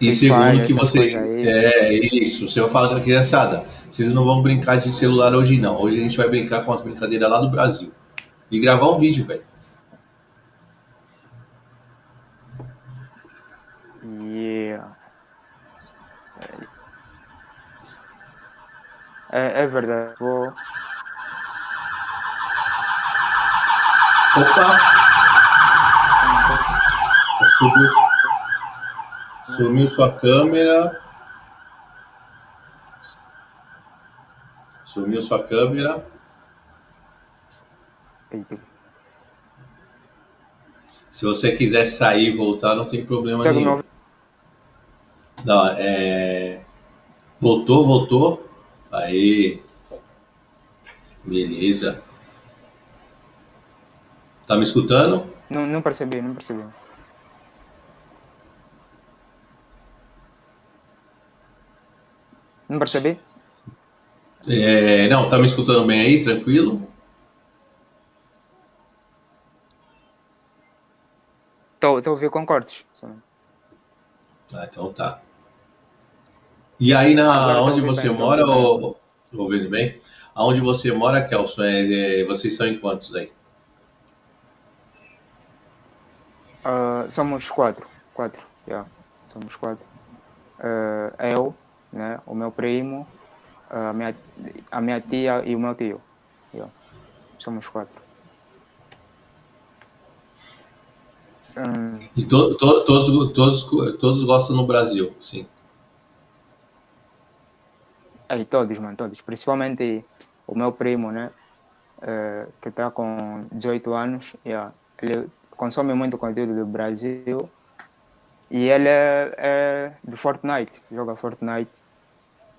E segundo que você. É isso. Você vai falar a criançada, vocês não vão brincar de celular hoje, não. Hoje a gente vai brincar com as brincadeiras lá do Brasil. E gravar um vídeo, velho. É, é verdade. Vou. Opa! Subiu, sumiu sua câmera. Sumiu sua câmera. Se você quiser sair e voltar, não tem problema nenhum. Não, é. Voltou, voltou. Aí. Beleza. Tá me escutando? Não, não percebi, não percebi. Não percebi? É, não, tá me escutando bem aí, tranquilo? Estou a ouvir com cortes. Ah, então tá. E aí, na, onde você bem, tá mora, ô- ouvindo bem? Aonde você mora, Kelson, é, é, vocês são em quantos aí? Ah, somos quatro. Quatro, yeah. Somos quatro. Ah, eu, né, o meu primo, a minha, a minha tia e o meu tio. Yeah. Somos quatro. Hum, E to, to- todos, todos, todos gostam no Brasil, sim. Aí todos, mano, todos. Principalmente o meu primo, né? eh, que está com 18 anos. yeah. Ele consome muito conteúdo do Brasil. E ele é, é do Fortnite. Joga Fortnite.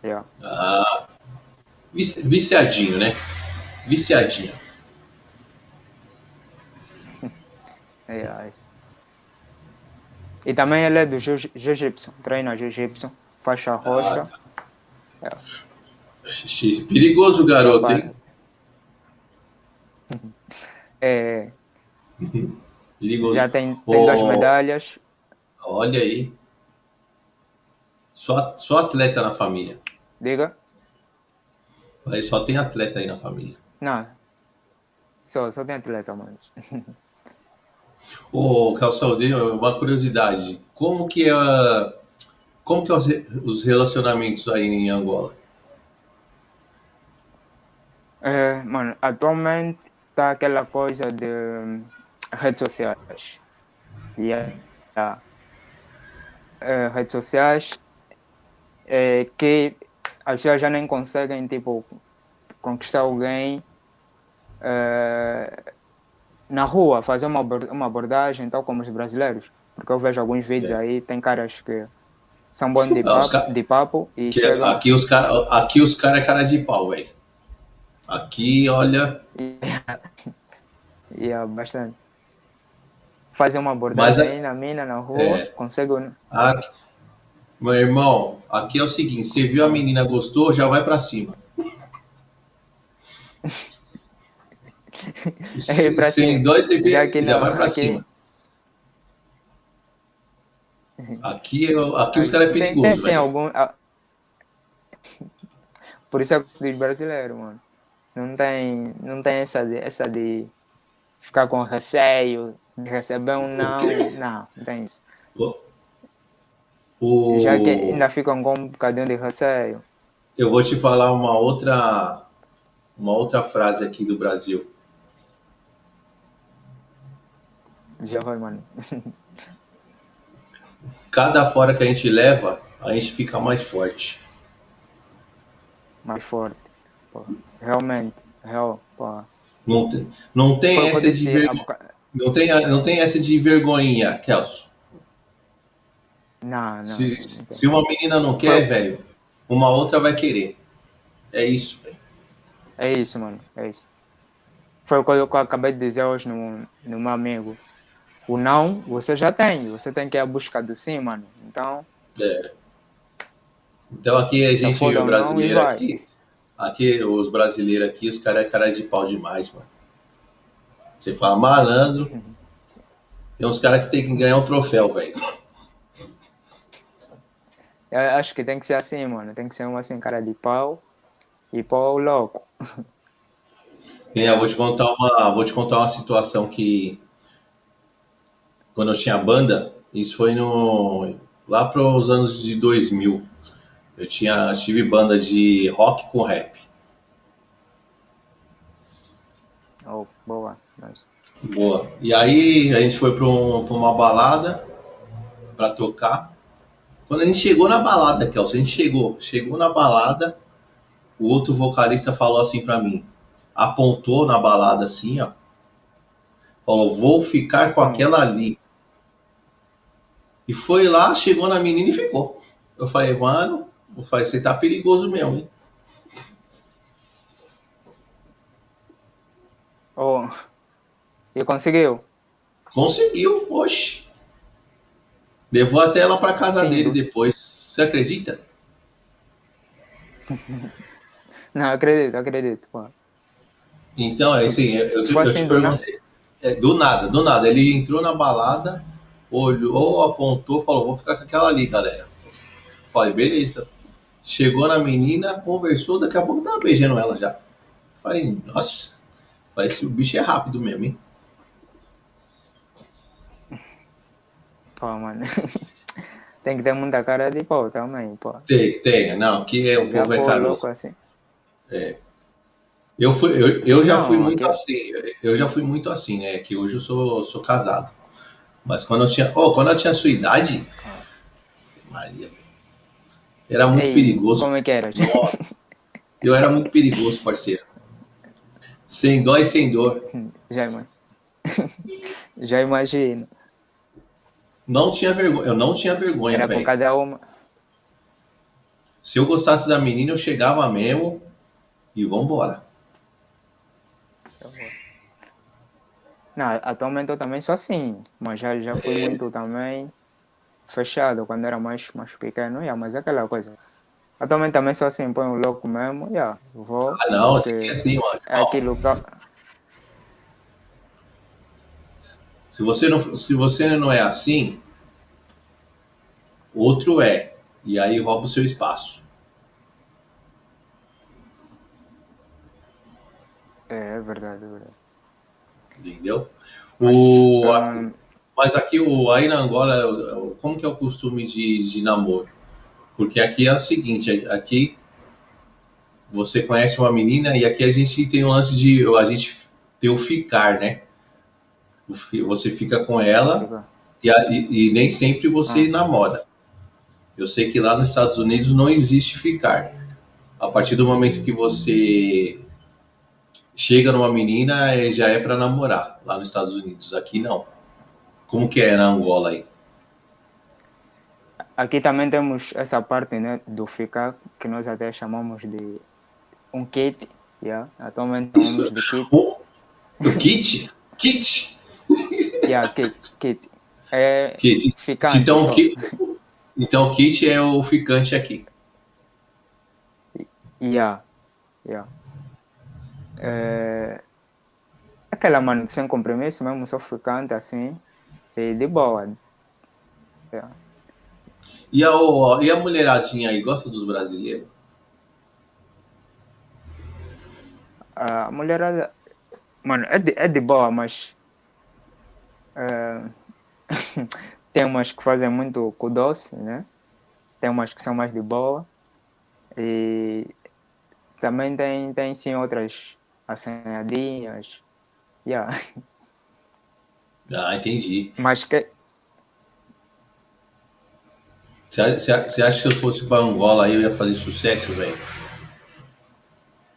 Yeah. Ah, vici- viciadinho, né? Viciadinho. Yeah, isso. E também ele é do jiu- jiu-jitsu. Treina jiu-jitsu. Faixa roxa. Xixi, Perigoso garoto, hein? É, Perigoso. já tem, tem duas Oh. medalhas. Olha aí. Só, só atleta na família. Diga. Falei, só tem atleta aí na família. Não. Só, só tem atleta, mano. Ô, Calção, dei uma curiosidade. Como que é, como que é os, os relacionamentos aí em Angola? É, mano, atualmente tá aquela coisa de hum, redes sociais. E é, tá. É, redes sociais é, que as pessoas já nem conseguem, tipo, conquistar alguém é, na rua, fazer uma, uma abordagem, tal como os brasileiros. Porque eu vejo alguns vídeos É. aí, tem caras que são bons de papo, de papo e Que chegam... aqui os caras aqui os cara é cara de pau, velho. Aqui, olha, Yeah, bastante. Fazer uma abordagem a- aí na mina, na rua, É. consegue. aqui- meu irmão, aqui é o seguinte, você viu a menina gostou, já vai pra cima. Se, pra se em cima. dois e Já já, não, vai pra aqui- cima. Aqui, eu- aqui os caras é Tem- perigoso, tem, sim, velho. algum. ah, Por isso é que diz brasileiro, mano. Não tem, não tem essa de, essa de ficar com receio, de receber um não. Não, não tem isso. O- Já que ainda ficam com um bocadinho de receio. Eu vou te falar uma outra, uma outra frase aqui do Brasil. Já vai, mano. Cada fora que a gente leva, a gente fica mais forte. Mais forte. Pô, realmente. Real, pô. Não tem, não tem Foi essa de ver- não tem, não tem essa de vergonhinha, Kelso. Não, não. Se, não se uma menina não quer, velho, uma outra vai querer. É isso, velho. É isso, mano. É isso. Foi o que eu acabei de dizer hoje no, no meu amigo. O não, você já tem. Você tem que ir à busca do sim, mano. Então, É. Então aqui a gente, não, brasileiro vai. aqui, aqui, os brasileiros aqui, os caras é cara de pau demais, mano. Você fala malandro, tem uns caras que tem que ganhar um troféu, velho. eu acho que tem que ser assim, mano. Tem que ser um assim, cara de pau. E pau louco. É, eu vou te contar uma, vou te contar uma situação que quando eu tinha banda, isso foi no lá para os anos de 2000. Eu tinha tive banda de rock com rap. Oh, boa. Nice. Boa. E aí a gente foi para um, uma balada para tocar. Quando a gente chegou na balada, Kelson, a gente chegou, chegou na balada, o outro vocalista falou assim para mim, apontou na balada assim, ó, Falou, vou ficar com aquela ali. E foi lá, chegou na menina e ficou. Eu falei, mano, eu falei, você tá perigoso mesmo, hein? Oh. E conseguiu? Conseguiu, oxe. Levou até ela pra casa Sim. dele depois. Você acredita? Não, acredito, acredito. Pô. Então, é assim, eu, eu, te- eu te assim, do nada? perguntei. É, do nada, do nada. Ele entrou na balada, olhou, apontou, falou, vou ficar com aquela ali, galera. Falei, beleza. Chegou na menina, conversou, daqui a pouco tava beijando ela já. Falei, nossa. Falei, esse bicho é rápido mesmo, hein? Pô, mano. Tem que ter muita cara de pau também, pô. Tem, tem. Não, que é, o Já povo é caroço. assim. Eu, fui, eu, eu já Não, fui muito aqui- assim, eu já fui muito assim, né? Que hoje eu sou, sou casado. Mas quando eu tinha. Oh, quando eu tinha sua idade. Maria. Era muito Ei, perigoso. Como é que era? Nossa. Eu era muito perigoso, parceiro. Sem dó e sem dor. Já imagino. Já imagino. Não tinha vergonha. Eu não tinha vergonha, Era velho. cada uma. Se eu gostasse da menina, eu chegava mesmo e vambora. Não, atualmente eu também sou assim, mas já, já fui muito também fechado quando era mais, mais pequeno, yeah, mas é aquela coisa. Atualmente também sou assim, põe o louco mesmo, yeah, vou. Ah, não, tem que ser assim, mano. É aquilo que. Se você não, se você não é assim, outro é. E aí rouba o seu espaço. É, é verdade, é verdade. Entendeu? O, a- mas aqui, o, aí na Angola, como que é o costume de, de namoro? Porque aqui é o seguinte, aqui você conhece uma menina e aqui a gente tem o lance de a gente ter o ficar, né? Você fica com ela e, e- e nem sempre você namora. Eu sei que lá nos Estados Unidos não existe ficar. A partir do momento que você chega numa menina, eh, já é para namorar lá nos Estados Unidos. Aqui não. Como que é na Angola aí? Aqui também temos essa parte né, do ficar, que nós até chamamos de um kit. Yeah. Atualmente chamamos de kit. O, o kit? Kit? Yeah, kit, kit. É Kit. ficante. Então, só. o ki- então o kit é o ficante aqui. Yeah. Yeah. É... Aquela mano sem compromisso mesmo, só ficante assim. E de boa. Yeah. E a, e a mulheradinha aí gosta dos brasileiros? A mulherada. Mano, é de, é de boa, mas. é, tem umas que fazem muito com doce, né? Tem umas que são mais de boa. E também tem, tem sim outras assanhadinhas. Yeah. Ah, entendi. Mas que. Você acha que se eu fosse pra Angola aí eu ia fazer sucesso, velho?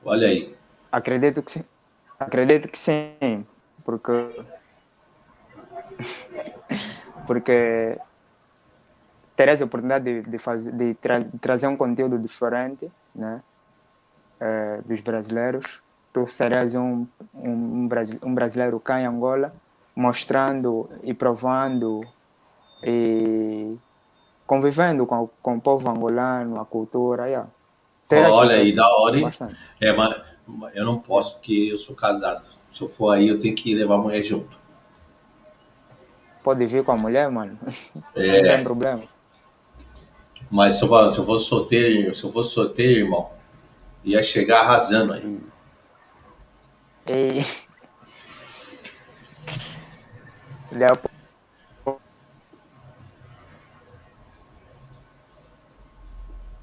Olha aí. Acredito que sim. Acredito que sim. Porque. porque terás a oportunidade de, de, fazer, de, tra- trazer um conteúdo diferente né? eh, dos brasileiros. Tu serás um, um, um brasi- um brasileiro cá em Angola, mostrando e provando e convivendo com, com o povo angolano, a cultura. Yeah. Olha aí, da hora, hein? É, mas mas eu não posso porque eu sou casado. Se eu for aí, eu tenho que levar a mulher junto. Pode vir com a mulher, mano. É. Não tem problema. Mas se eu, for- se eu fosse solteiro, se eu fosse solteiro, irmão, ia chegar arrasando aí. E... Já po-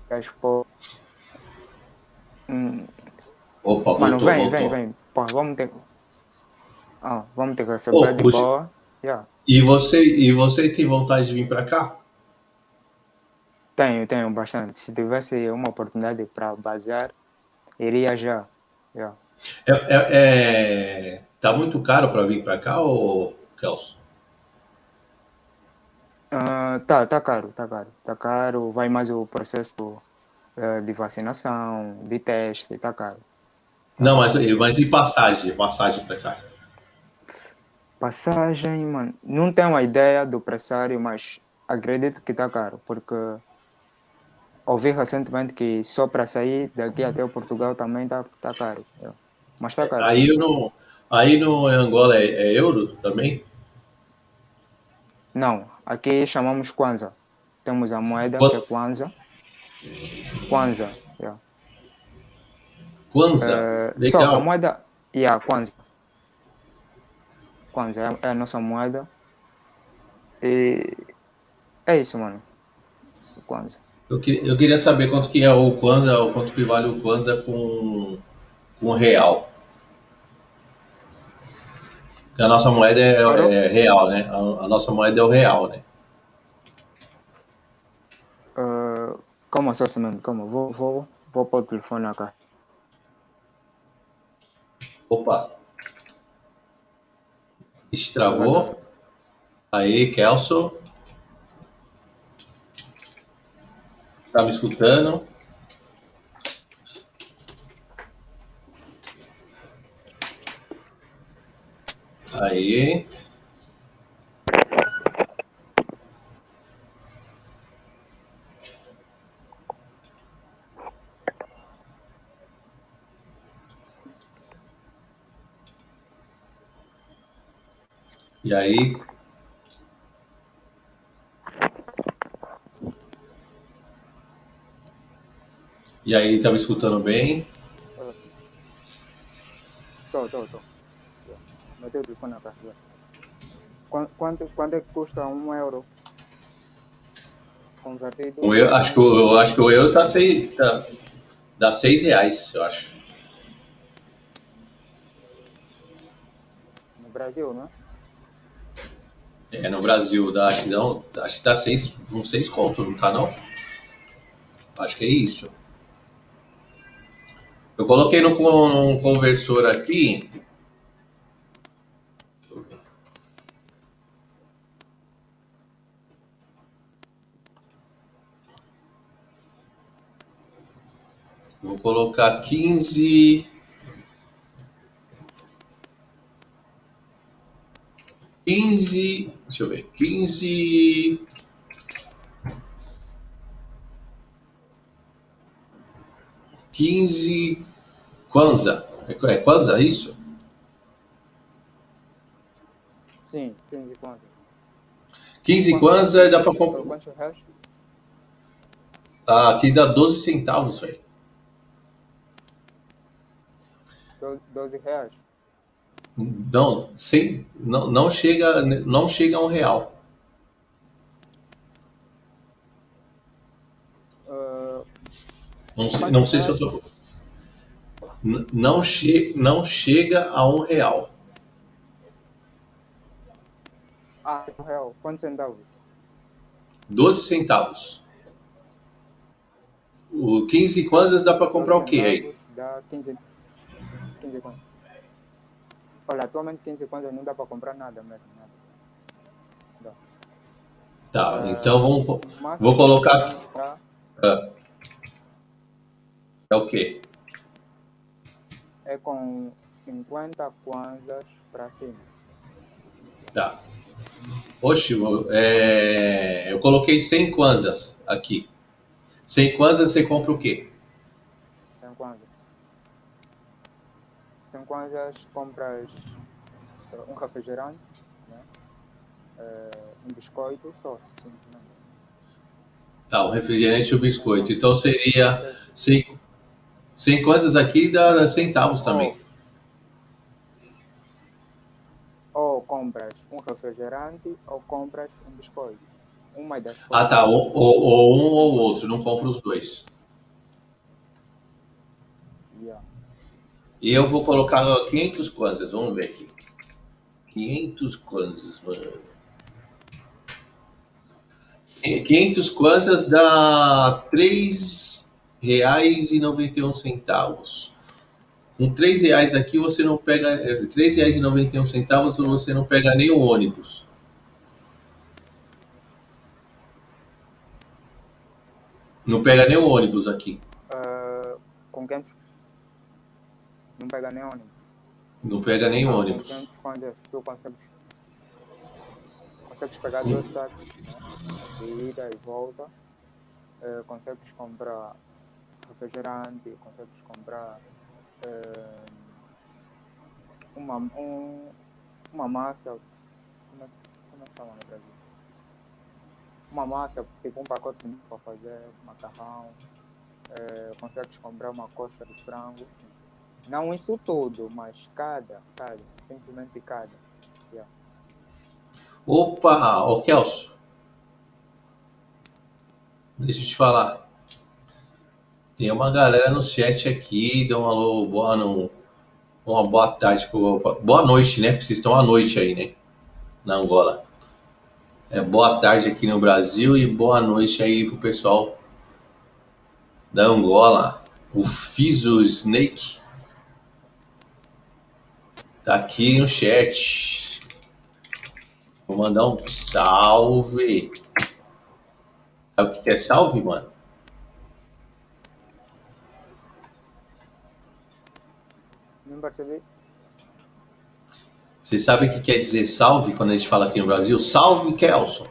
As po- Hum, Opa, Mano, voltou, vem, voltou. vem, vem. Pô, vamos ter. Ah, vamos ter que receber Ô, de boa. Yeah. E você, e você tem vontade de vir pra cá? Tenho, tenho bastante. Se tivesse uma oportunidade para basear, iria já. Yeah. É, é- é- Tá muito caro para vir para cá, ou Kelso? Uh, tá, tá caro, tá caro. Tá caro, vai mais o processo uh, de vacinação, de teste, tá caro. Não, mas, mas e passagem? Passagem para cá? Passagem, mano, não tenho uma ideia do pressário, mas acredito que tá caro, porque ouvi recentemente que só para sair daqui até o Portugal também tá, tá caro. Mas tá caro. Aí, no, aí no Angola é, é euro também? Não, aqui chamamos Kwanza. Temos a moeda Qu que é Kwanza. Kwanza, yeah. Kwanza? Uh, só a moeda, yeah, Kwanza. Kwanza é, é a nossa moeda. E é isso, mano. Kwanza. Eu, que, eu queria saber quanto que é o Kwanza, ou quanto que vale o Kwanza com, com real. Porque a nossa moeda é, é real, né? A, a, nossa moeda é o real, né? Uh, calma só, Simão, calma. Vou, vou, vou pôr o telefone cá. Opa. Destravou. Aí, Kelso. Tá me escutando? Aí. E aí, E aí, tá me escutando bem? Tô, tô, tô. Meteu o telefone na carteira. Quanto, quanto é que custa um euro? Convertido? Um euro, acho, que, eu acho que o euro tá seis, tá, dá seis reais, eu acho. No Brasil, né? É, no Brasil, dá, acho que não, acho que tá seis, uns seis contos, não tá não? Acho que é isso. Eu coloquei no, no conversor aqui. Colocar quinze. Quinze. Deixa eu ver. Quinze. Quinze Kwanza. É, é Kwanza é isso? Sim, 15 Kwanza. 15 Kwanza dá para comprar. Ah, aqui dá 12 centavos, velho. 12 reais? Não, sem, não, não, chega, não chega a um real. Uh, não, sei, não sei se eu tô não, che não chega a um real. Ah, um real. Quantos centavos? 12 centavos. O 15 kwanzas dá para comprar o quê aí? Dá 15, 15 kwanzas. Olha, atualmente 15 kwanzas não dá para comprar nada mesmo. Nada. Tá, é, então vamos, vou colocar. Pra... Ah. É o quê? é com 50 kwanzas para cima. Tá. Oxe, é... eu coloquei 100 kwanzas aqui. 100 kwanzas você compra o quê? 100 kwanzas. 100 kwanzas compras um refrigerante, né? É, um biscoito só. Sim, Tá, um refrigerante e um biscoito. Então seria 100, 100 coisas aqui dá centavos também. Ou, ou compras um refrigerante ou compras um biscoito. Uma das Ah, tá. Ou, ou, ou um ou outro. Não compra os dois. Yeah. E eu vou colocar 500 kwanzas. Vamos ver aqui. 500 kwanzas, mano. 500 kwanzas dá 3 reais e 91 centavos. Com 3 reais aqui você não pega. R$ 3,91 você não pega nem o ônibus. Não pega nem o ônibus aqui. Ah, com quem não pega nem ônibus. Não pega nem ônibus. quem quando tu consegues, consegues pegar dois táxis, né? De ida e volta. Consegues comprar refrigerante, consegues comprar eh, uma, um, uma massa. Como é, como é que chama no Brasil? Uma massa, tipo um pacote para fazer macarrão. Consegues comprar uma coxa de frango. Não isso tudo, mas cada, cada, simplesmente cada. Yeah. Opa, ô Kelso. Deixa eu te falar. Tem uma galera no chat aqui, dá um alô, boa, no, uma boa tarde, boa noite, né? Porque vocês estão à noite aí, né? Na Angola. É boa tarde aqui no Brasil e boa noite aí pro pessoal da Angola. O Fizo Snake tá aqui no chat. Vou mandar um salve. Sabe o que é salve, mano? Não percebi? Você sabe o que quer dizer salve quando a gente fala aqui no Brasil? Salve, Kelson.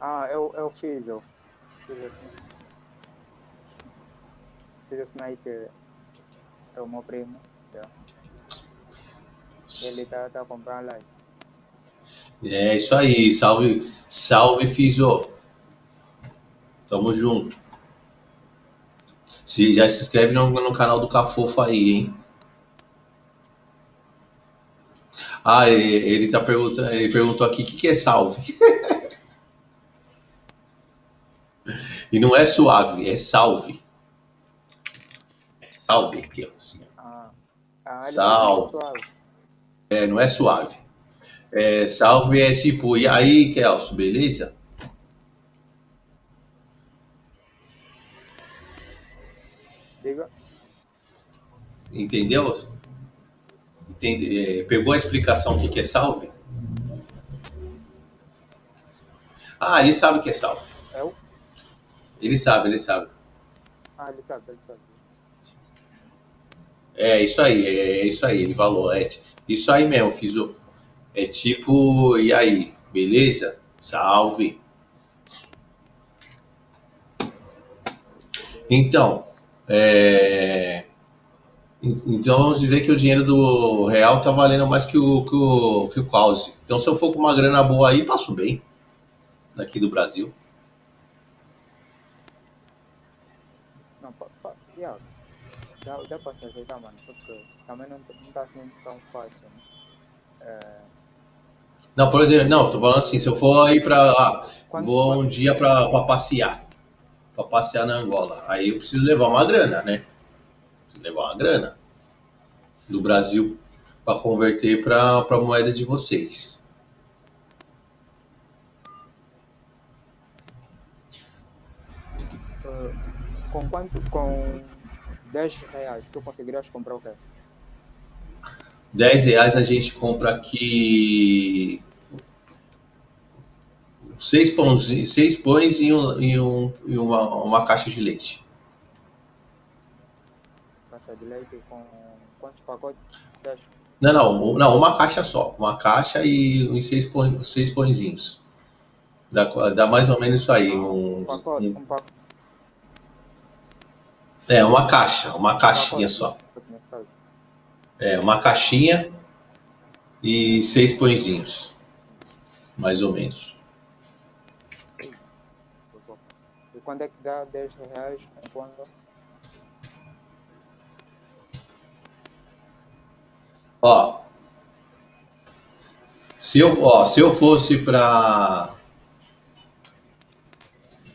Ah, eu, eu fiz, eu fiz assim. Fiz assim aí que é o meu primo. yeah. Ele tá, tá comprando lá. É isso aí, salve, salve, Fizo. Tamo junto. Se, já se inscreve no, no canal do Cafofo aí, hein? Ah, ele, ele tá perguntando, ele perguntou aqui o que, que é salve. e não é suave, é salve. É salve aqui, assim. Ah, ah Salve. tá suave. É, não é suave. É, salve é tipo, e aí, Kelso, beleza? Diga. Entendeu? Entende- é, pegou a explicação o que, que é salve? Ah, ele sabe o que é salve. Eu? Ele sabe, ele sabe. Ah, ele sabe, ele sabe. É isso aí, é isso aí, ele falou. É isso aí mesmo, fiz o. É tipo, e aí, beleza? Salve. Então, é, en- então vamos dizer que o dinheiro do real tá valendo mais que o, que o, que o. Então, se eu for com uma grana boa aí, passo bem. Daqui do Brasil. Não, pa, pa, yeah. Dá pra se ajeitar, mano. Porque também não, não tá assim tão fácil, né? Não, por exemplo, não, tô falando assim, se eu for aí pra. ah, vou um dia pra, pra passear. Pra passear na Angola. Aí eu preciso levar uma grana, né? Preciso levar uma grana. Do Brasil pra converter pra, pra moeda de vocês. eh, com quanto? Com 10 reais, tu conseguirias comprar o quê? 10 reais a gente compra aqui. Seis pães, seis pães e, um, e, um, e uma, uma caixa de leite. Caixa de leite com quantos pacotes? Não, não, não, uma caixa só. Uma caixa e uns seis, pão, seis pãezinhos. Dá, dá mais ou menos isso aí. Um uns- pacote, um- um pacote. É, uma caixa, uma caixinha só. É, uma caixinha e seis pãezinhos. Mais ou menos. E quando é que dá 10 reais conta? Ó. Se eu, ó, se eu fosse para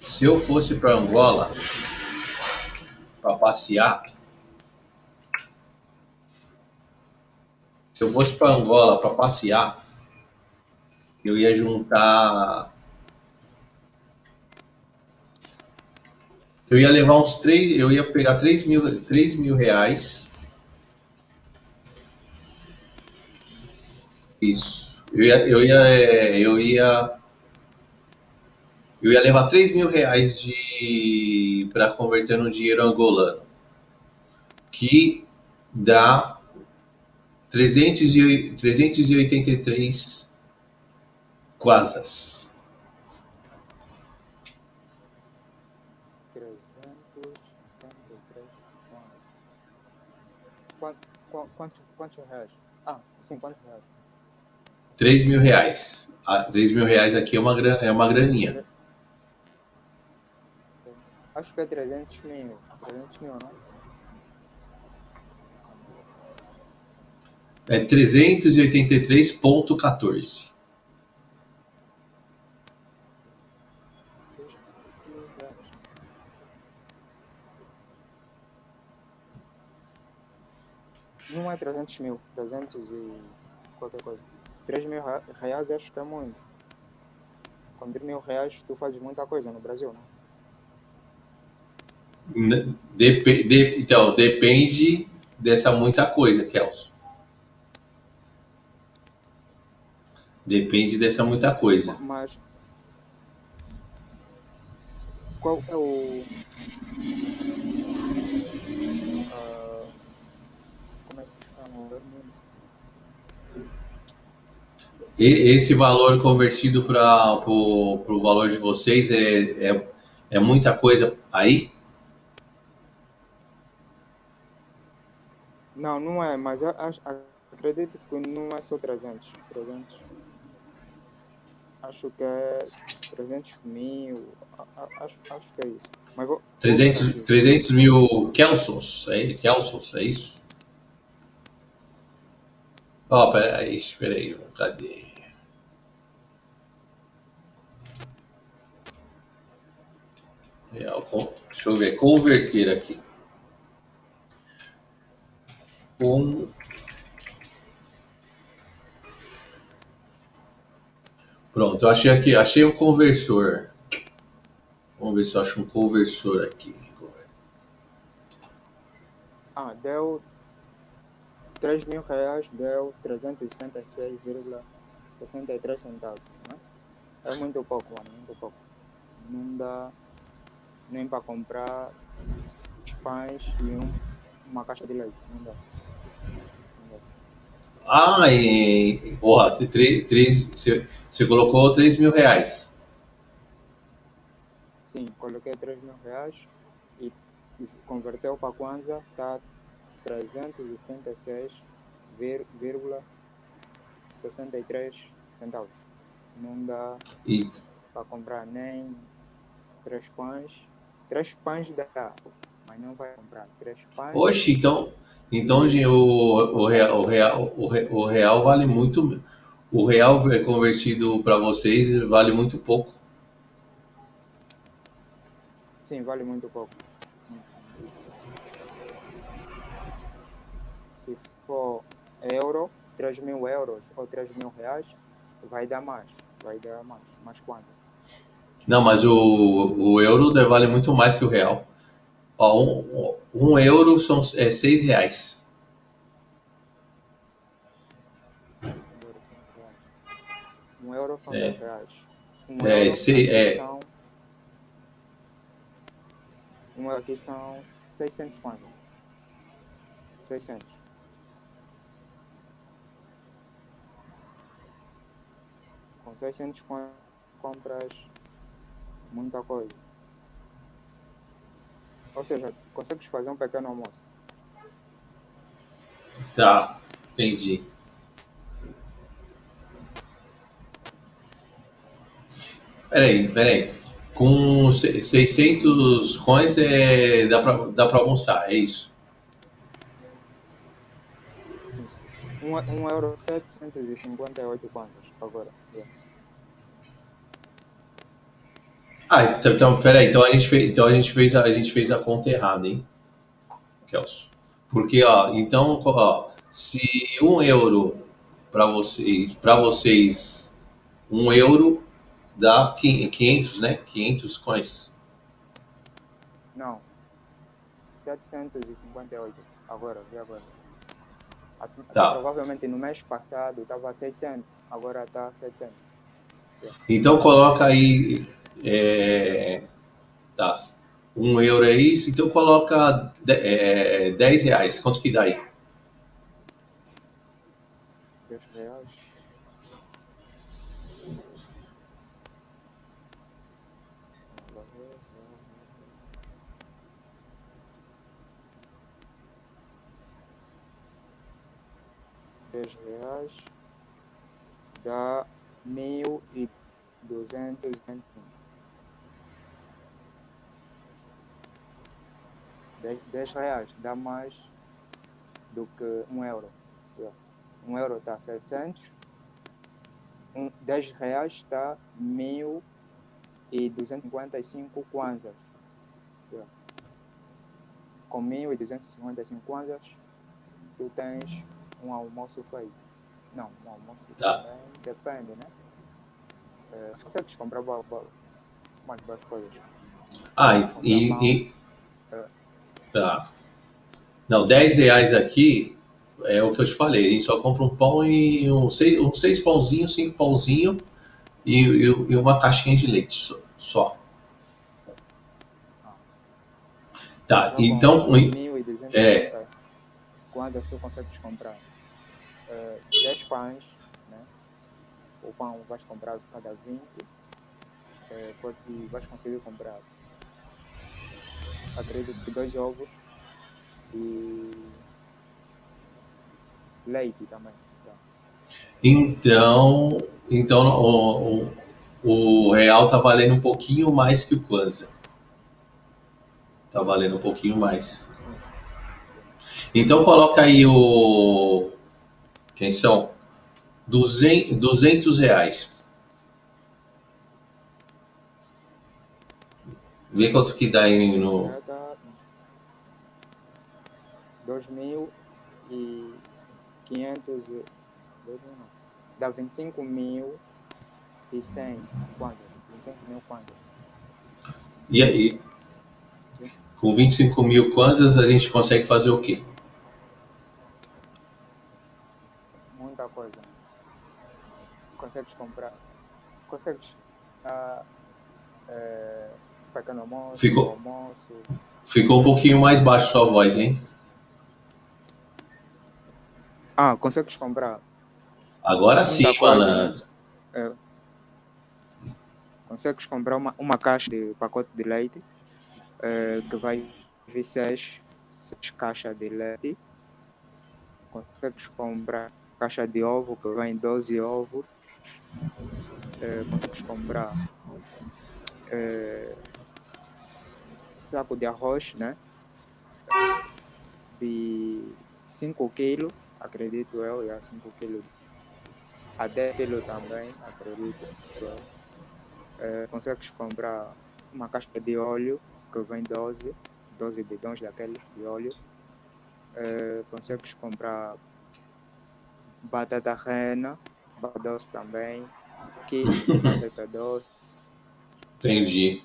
Se eu fosse para Angola para passear, se eu fosse para Angola para passear, eu ia juntar Eu ia levar uns três, eu ia pegar 3 mil, 3 mil reais. Isso. Eu ia, eu ia, eu ia, eu ia levar 3 mil reais de para converter no dinheiro angolano, que dá 300 e, 383 quasas. 3 mil reais. Ah, 3 mil reais aqui é uma, é uma graninha. Acho que é 300 mil. 300 mil, não? É 383,14. Não é 300 mil, 300 e qualquer coisa. 3 mil reais acho que é muito. Com 3 mil reais tu fazes muita coisa no Brasil, não? Dep de então, depende dessa muita coisa, Kelso. Depende dessa muita coisa. Mas qual é o E esse valor convertido para o valor de vocês é, é, é muita coisa aí? Não, não é, mas eu, acho, acredito que não é só 300. 300. Acho que é 300 mil. Acho, acho que é isso. Mas vou, 300, 300 mil Kelsons, é, Kelsons, é isso? Ó, oh, peraí, espera aí, cadê? Real, deixa eu ver, converter aqui. Com Pronto, eu achei aqui, achei um conversor. Vamos ver se eu acho um conversor aqui. Ah, deu 3 mil reais, deu 376,63 centavos. Né? É muito pouco, mano, muito pouco. Não dá nem para comprar pães e um, uma caixa de leite. Não dá. Ah, e. Porra, três, três, você, você colocou 3 mil reais. Sim, coloquei 3 mil reais e, e converteu para Kwanza, está 376,63 centavos. Não dá para comprar nem três pães Três pães dá, mas não vai comprar. Três pães. Oxe, então, então o, o, real, o, real, o real vale muito. O real é convertido para vocês vale muito pouco. Sim, vale muito pouco. Se for euro, 3 mil euros ou 3 mil reais, vai dar mais. Vai dar mais. Mais quanto? Não, mas o, o euro vale muito mais que o real. Ó, um, um euro são é, seis reais. Um euro são é. seis reais. Um é, se, é. São, um euro aqui são 600 quanto? 600. Com 600 compras muita coisa. Ou seja, consegues fazer um pequeno almoço. Tá, entendi. Peraí, peraí. Com 600 coins é, dá para dá pra almoçar, é isso? Um, um euro 758 quantos agora? Yeah. Ah, então, então peraí, então a gente fez, então a gente fez, a, a gente fez a conta errada, hein, Kelso? Porque, ó, então, ó, se um euro para vocês, para vocês, um euro dá 500, né? 500 coins. Não. 758. Agora, vi agora. Assim, Tá. Provavelmente no mês passado estava 600, agora está 700. Então coloca aí. É, tá, um euro é isso, então coloca é, 10 reais. Quanto que dá aí? 10 reais. Dez reais dá mil e duzentos Dez, dez reais dá mais do que um euro. Yeah. Um euro está 700. Um, 10 reais está 1.255 kwanzas. Com 1.255 kwanzas, tu tens um almoço feito. Não, um almoço Tá. também depende, né? É, consegues comprar mais boas coisas. Ah, e. e- e- tá. Não, 10 reais aqui é o que eu te falei. A gente só compra um pão e um seis, uns seis pãozinhos, cinco pãozinhos e, e, e uma caixinha de leite só. só. Tá, então. 1.250 é. kwanzas tu consegues comprar eh, 10 pães, né? O pão vais comprar cada 20, eh, pode- e vais conseguir comprar, acredito que dois ovos e leite também. tá? Então, então o, o, o real tá valendo um pouquinho mais que o Kwanza. Tá valendo um pouquinho mais. Então coloca aí o. Quem são? 200, 200 reais. Vê quanto que dá aí no. Já dá 2.500 e- dois mil não. dá 25 mil e 100 quantas? 25 mil quantas? E aí? Com 25 mil kwanzas a gente consegue fazer o quê? Muita coisa. Consegues comprar. Consegues. Ah, é, almoço, Ficou. almoço. Ficou um pouquinho mais baixo sua voz, hein? Ah, consegues comprar. Agora sim, malandro. É, consegues comprar uma, uma caixa de pacote de leite é, que vai vir seis, seis caixas de leite. Consegues comprar caixa de ovo que vem 12 ovos. É, consegues comprar é, saco de arroz, né? De 5 quilos, acredito eu, já 5 quilos até pelo também, acredito. eu. É, consegues comprar uma caixa de óleo que vem 12, 12 bidões daqueles de óleo. É, consegues comprar batata rena, batata doce também, queijo, batata doce, Entendi.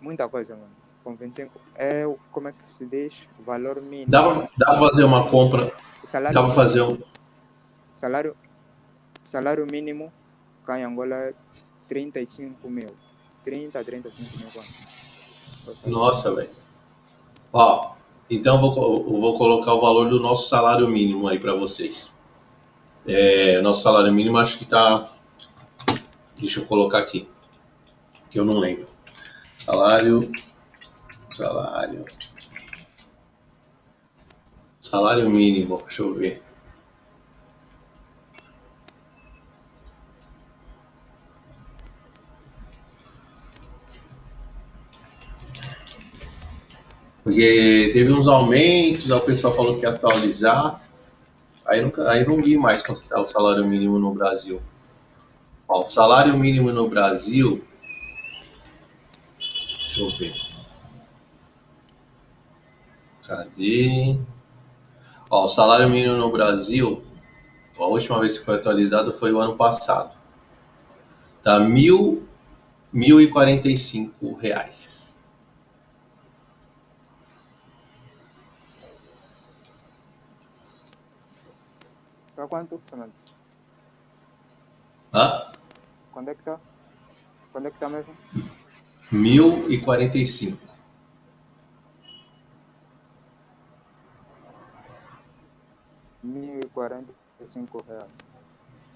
muita coisa, mano. Com 25 é o- como é que se diz? O valor mínimo. Dá dá pra fazer uma compra. Salário Dá pra fazer um. Salário, salário mínimo cá em Angola é 35 mil. 30 a 35 mil quanto? Nossa, velho. Ó, então eu vou, vou colocar o valor do nosso salário mínimo aí pra vocês. É, nosso salário mínimo acho que tá. Deixa eu colocar aqui. Que eu não lembro. Salário. Salário. Salário mínimo, deixa eu ver. Porque teve uns aumentos, o pessoal falou que ia atualizar. Aí, nunca, aí não vi mais quanto está o salário mínimo no Brasil. Ó, o salário mínimo no Brasil. Deixa eu ver. Cadê? Ó, o salário mínimo no Brasil, a última vez que foi atualizado foi o ano passado. Tá mil, mil e quarenta e cinco reais. Pra quanto, Samanta? Hã? Quando é que tá? Quando é que tá mesmo? Mil e quarenta e cinco. Reais.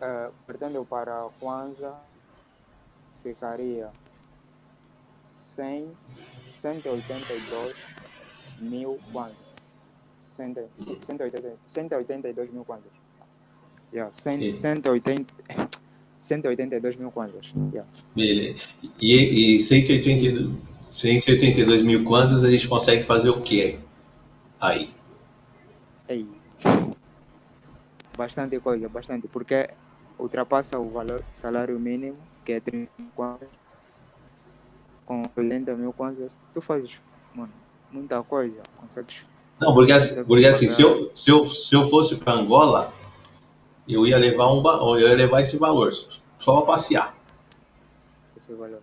Uh, pretendo para a Kwanza ficaria cem, cento e oitenta e dois mil kwanzas. Cento, cento, e oitenta, cento e oitenta e dois mil kwanzas. Yeah, cem, Sim. cento e oitenta, cento e oitenta e dois mil kwanzas. Yeah. Beleza. E, e 182, 182 mil kwanzas a gente consegue fazer o quê? Aí. Ei. Bastante coisa, bastante, porque ultrapassa o valor salário mínimo, que é 30 kwanzas. Com 80 mil kwanzas, tu fazes, mano, muita coisa. Consegues Não, porque, assim- porque assim, se eu, se eu, se eu fosse para Angola, eu ia levar um eu ia levar esse valor só para passear. esse valor.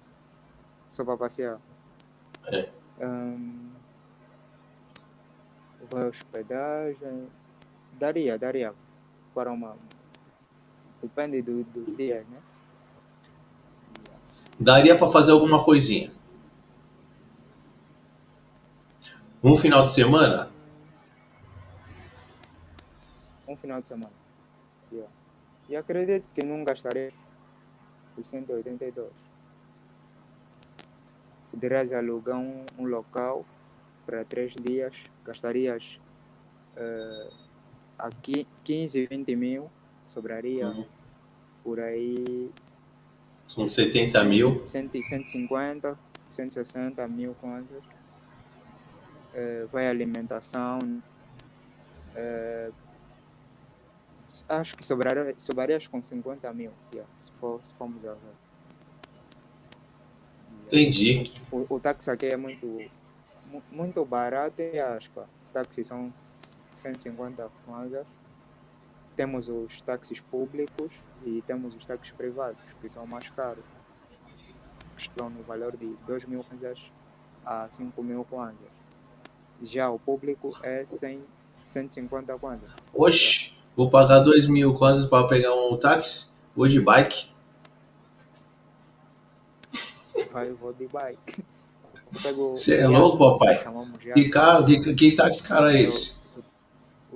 Só para passear. É. Vai hospedagem. Daria, daria. Para uma. Depende do, do dia, né? Daria para fazer alguma coisinha. Um final de semana, Um final de semana. Yeah. E acredito que não gastaria os 182. Poderias alugar um, um local para três dias, gastarias eh, aqui 15, 20 mil, sobraria Uhum. por aí são 70 mil. 100, 150, 160 mil kwanzas. Eh, vai alimentação. eh, acho que sobraria, sobraria com 50 mil, yeah, se, for, se formos a ver. Yeah. Entendi. O, o táxi aqui é muito, mu- muito barato e aspa. Táxi são 150 kwanzas. Temos os táxis públicos e temos os táxis privados, que são mais caros. Que estão no valor de 2 mil kwanzas a 5 mil kwanzas. Já o público é 100, 150 kwanzas. Oxe, vou pagar 2 mil kwanzas para pegar um táxi? Vou de bike. Eu vou de bike. Você é louco, papai? Que carro, que, que táxi cara é esse?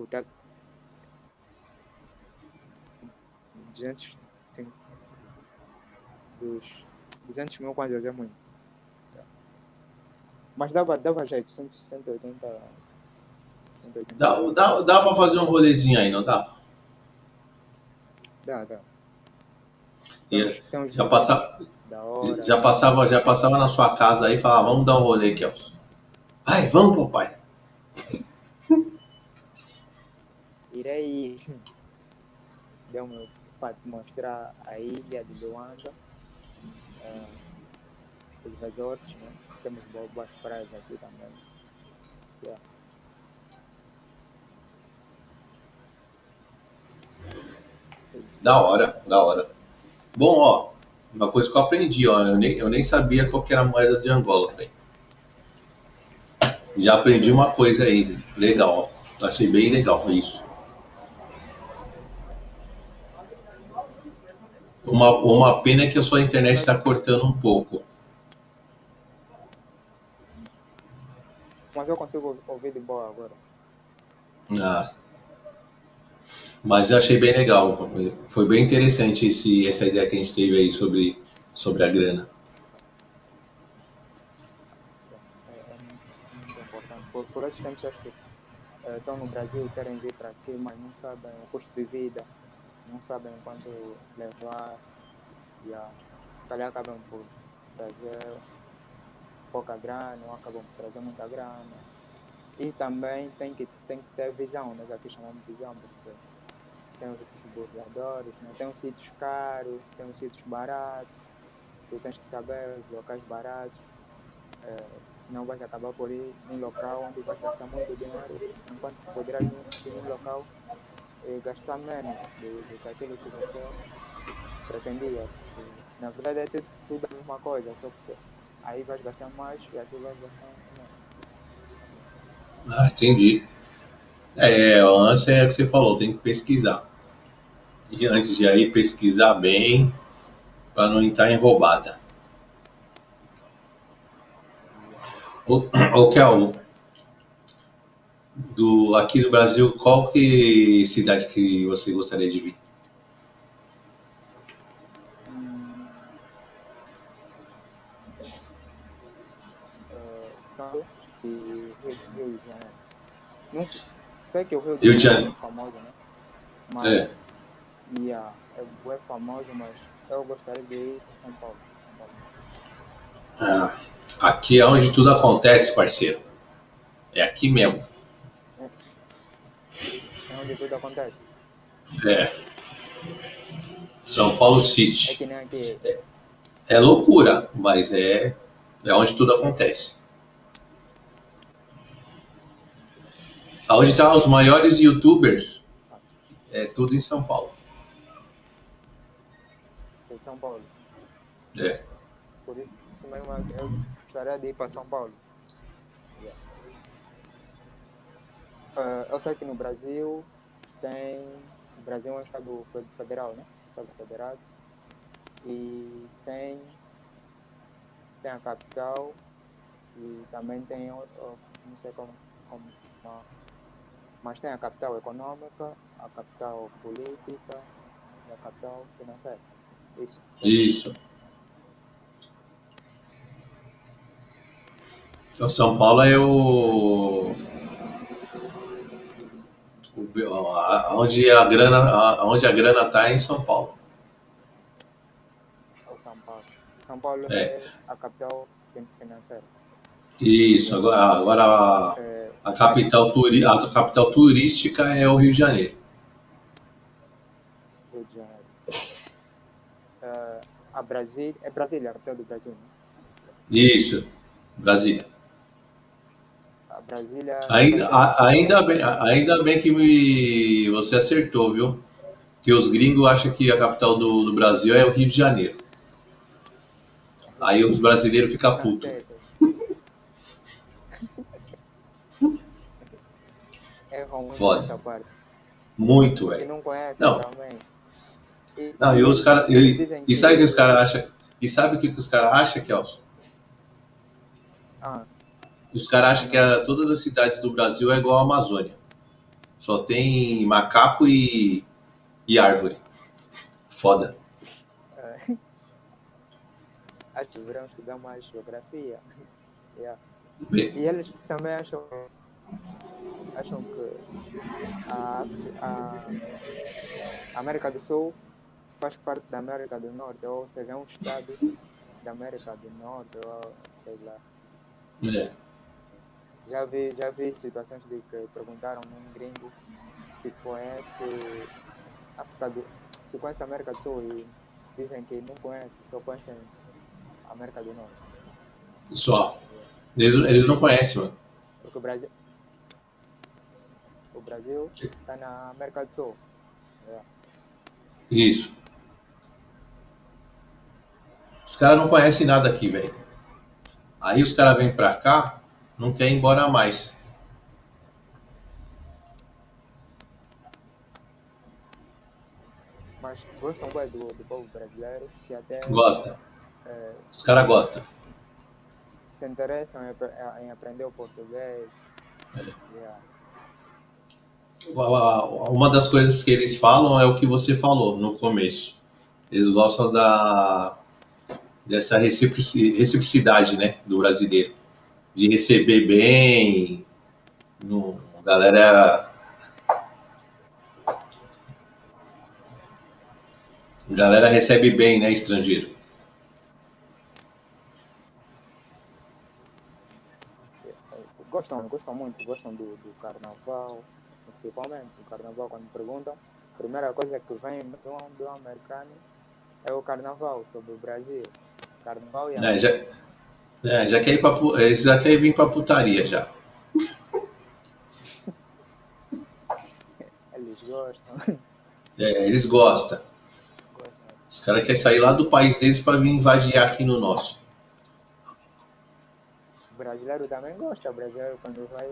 Tá 200 tem- dos 200 mil kwanzas é muito mas dava dava jeito 100, 180 180 Dá, dá, dá para fazer um rolezinho aí, não dá? dá dá E já, desenhos passa, da hora já, passava, já passava na sua casa aí e falava, vamos dar um rolê, Kelson. Vai, vamos, papai. Irei deu-me para te mostrar a ilha de Luanda eh, os resorts né? temos boas praias aqui também Yeah. Da hora, da hora. Bom, ó, uma coisa que eu aprendi, ó, eu nem, eu nem sabia qual que era a moeda de Angola, velho. Já aprendi uma coisa aí, legal, ó. Achei bem legal isso. Uma, uma pena é que a sua internet está cortando um pouco. Mas eu consigo ouvir de boa agora. Ah. Mas eu achei bem legal. Foi bem interessante esse, essa ideia que a gente teve aí sobre, sobre a grana. É, é. Por, por esses tempos, acho que eh, estão no Brasil, querem vir para aqui, mas não sabem o custo de vida, não sabem quanto levar. E ah, se calhar acabam por trazer pouca grana, ou acabam por trazer muita grana. E também tem que, tem que ter visão, nós aqui chamamos de visão, porque tem os burladores, né? tem os sítios caros, tem os sítios baratos, tu tens que saber os locais baratos, eh, senão vais acabar por ir num local onde vais gastar muito dinheiro, enquanto poderás ir num local e gastar menos do, do que aquilo que você pretendia. Na verdade é tudo, a mesma coisa, só que aí vais gastar mais e aqui vais gastar menos. Ah, entendi. É, antes é o que você falou, tem que pesquisar. E antes de aí, pesquisar bem para não entrar em roubada. O, o Kel, do, aqui no Brasil, qual que cidade que você gostaria de vir? Não, sei que o Rio de de Janeiro Janeiro. é famoso, né? Mas, É, yeah, é bem famoso, mas eu gostaria de ir para São Paulo. São Paulo. ah, aqui é onde tudo acontece, parceiro. É aqui mesmo. É onde tudo acontece. É. São Paulo É City. aqui. É loucura, mas é, é onde tudo acontece. Onde estão os maiores youtubers, é tudo em São Paulo. é de São Paulo. É. Por isso mesmo eu gostaria de ir para São Paulo. Ah, eu sei que no Brasil tem. O Brasil é um estado fe- federal, né? Estado federado. E tem. Tem a capital e também tem. o- o- Não sei como. como mas tem a capital econômica, a capital política e a capital financeira. Isso. Isso. Então, São Paulo é o, o onde a grana, onde a grana está é em São Paulo. É São Paulo. São Paulo É. é a capital fin- financeira. Isso. Agora, agora a, É, a capital turi, a capital turística é o Rio de Janeiro. Rio de Janeiro. É, a Brasília, é Brasília, a capital do Brasil, né? Isso. Brasília. A Brasília. Ainda, a- ainda, bem, ainda bem que me- você acertou, viu? Que os gringos acham que a capital do, do Brasil é o Rio de Janeiro. Aí os brasileiros ficam Tá putos. certo. Erram muito Foda. nessa parte. Muito, velho. não conhecem Não. também. E, Não, e os caras. E, e sabe o que os caras acham? E sabe o que, que os caras acham, Kelson? Ah, Os caras acham que a- todas as cidades do Brasil é igual à Amazônia. Só tem macaco e, e árvore. Foda. é. Acho que mais geografia. Yeah. E eles também acham, acham que a, a América do Sul faz parte da América do Norte, ou seja, é um estado da América do Norte, ou sei lá. é. Já vi, já vi situações de que perguntaram um gringo se conhece África do, se conhece a América do Sul e dizem que não conhece, só conhecem a América do Norte. Só. Eles, eles não conhecem, mano. Porque o Brasil. O Brasil está na América do Sul. É. Isso. Os caras não conhecem nada aqui, velho. Aí os caras vêm pra cá, não querem ir embora mais. Mas gostam bem do, do povo brasileiro que até Gosta. é, Os caras gostam. se interessam em, em aprender o português. Yeah. Uma das coisas que eles falam é o que você falou no começo. Eles gostam da dessa reciproci- reciprocidade, né, do brasileiro, de receber bem, no, galera galera recebe bem, né, estrangeiro. Gostam, gostam muito, gostam do, do carnaval, principalmente o carnaval quando perguntam. A primeira coisa que vem do, do americano é o carnaval sobre o Brasil. Carnaval e É, já, é, já quer ir pra, pu- eles já querem vir pra putaria já. eles gostam. É, eles gostam. gostam. Os caras querem sair lá do país deles para vir invadir aqui no nosso. O brasileiro também gosta. O brasileiro quando vai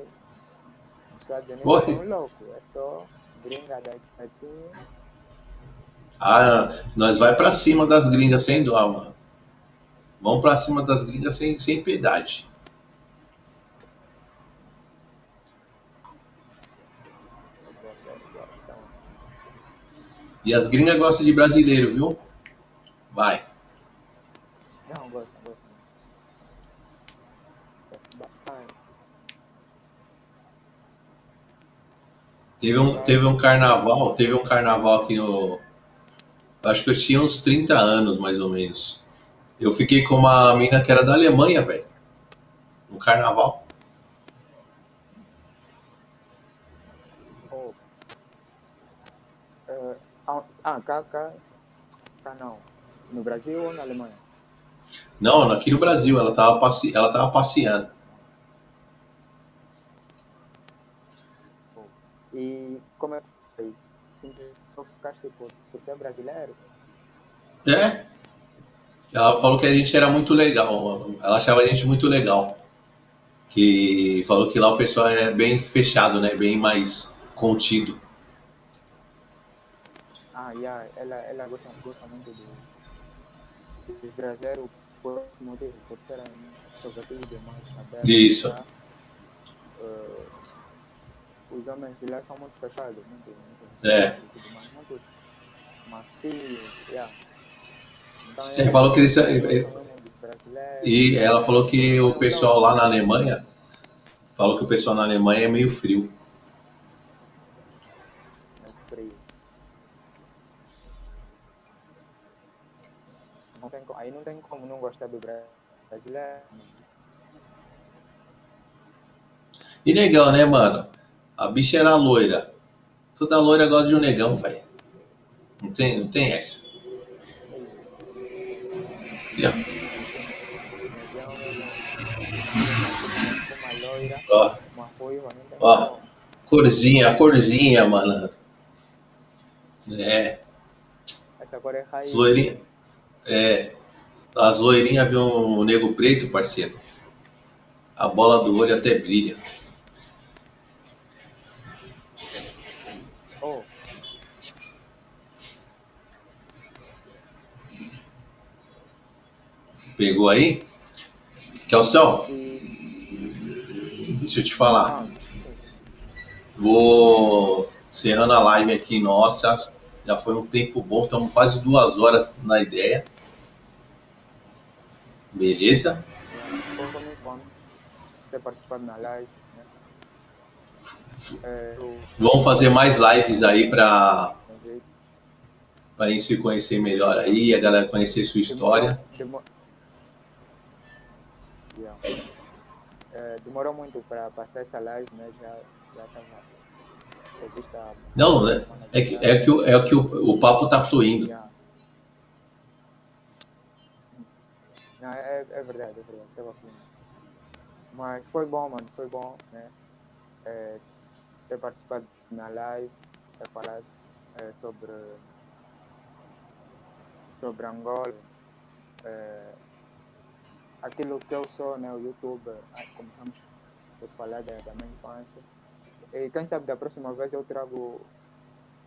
Estados Unidos Oi. é um louco. É só gringa daqui. Ah, nós vai pra cima das gringas sem dó, mano. Vamos pra cima das gringas sem, sem piedade. E as gringas gostam de brasileiro, viu? Vai. Não, gosto, gosto. Bastante. Teve um, teve um carnaval, teve um carnaval aqui no. Acho que eu tinha uns 30 anos, mais ou menos. Eu fiquei com uma mina que era da Alemanha, velho. No carnaval. Oh. Eh, ah, ah, cá, cá, cá não. No Brasil ou na Alemanha? Não, aqui no Brasil, ela tava, passe... ela tava passeando. Oh. E como é? Sempre só ficaste por, por ser brasileiro? É? Ela falou que a gente era muito legal. Ela achava a gente muito legal. Que falou que lá o pessoal é bem fechado, né? Bem mais contido. Ah, yeah, ela, ela gosta, gosta muito do, do brasileiro esse motivo, por serem sobretudo mais abertos. Isso. tá? Eh, os homens de lá são muito fechados, muito, muito É. muito macios, yeah. Então, Ele falou que eles- ele- brasileiros. E ela falou que o pessoal lá na Alemanha falou que o pessoal na Alemanha é meio frio. É frio. Não tem, aí não tem como não gostar do bra- brasileiro. E negão, né, mano? A bicha era loira. Toda loira gosta de um negão, velho. Não tem, não tem essa. Aqui, ó. Ó, corzinha, corzinha, mano. É, Essa cor é raiz. as loirinhas. É, as loirinhas viu um nego preto, parceiro. A bola do olho até brilha. Pegou aí? E... deixa eu te falar. Vou encerrando a live aqui, nossa. Já foi um tempo bom, estamos quase duas horas na ideia. Beleza? Vamos fazer mais lives aí para a gente se conhecer melhor aí, a galera conhecer sua história. Demorou, demorou, yeah. É, demorou muito para passar essa live, né? Já já estava Não, né? semana É que, é que, o, é que o, o papo tá fluindo. Não, é, é verdade, é verdade. Tava fluindo. Mas foi bom, mano, foi bom, né? É, ter participado na live, ter falado é, sobre, sobre Angola. É, aquilo que eu sou, né? O youtuber, ah, começamos por falar da, da minha infância. E quem sabe da próxima vez eu trago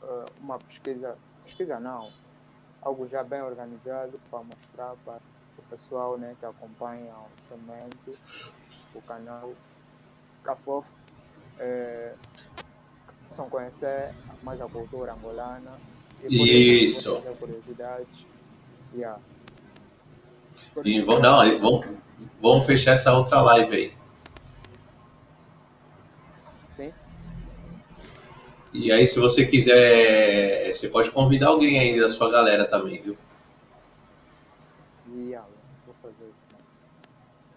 eh, uma pesquisa, pesquisa não, algo já bem organizado para mostrar para o pessoal né, que acompanha o Semente, o canal Cafofo, eh, possam conhecer mais a cultura angolana e Isso. curiosidade. Yeah. E vamos, não, vamos, vamos fechar essa outra live aí. Sim? E aí, se você quiser, você pode convidar alguém aí da sua galera também, viu? Yeah, vou fazer isso. Mano.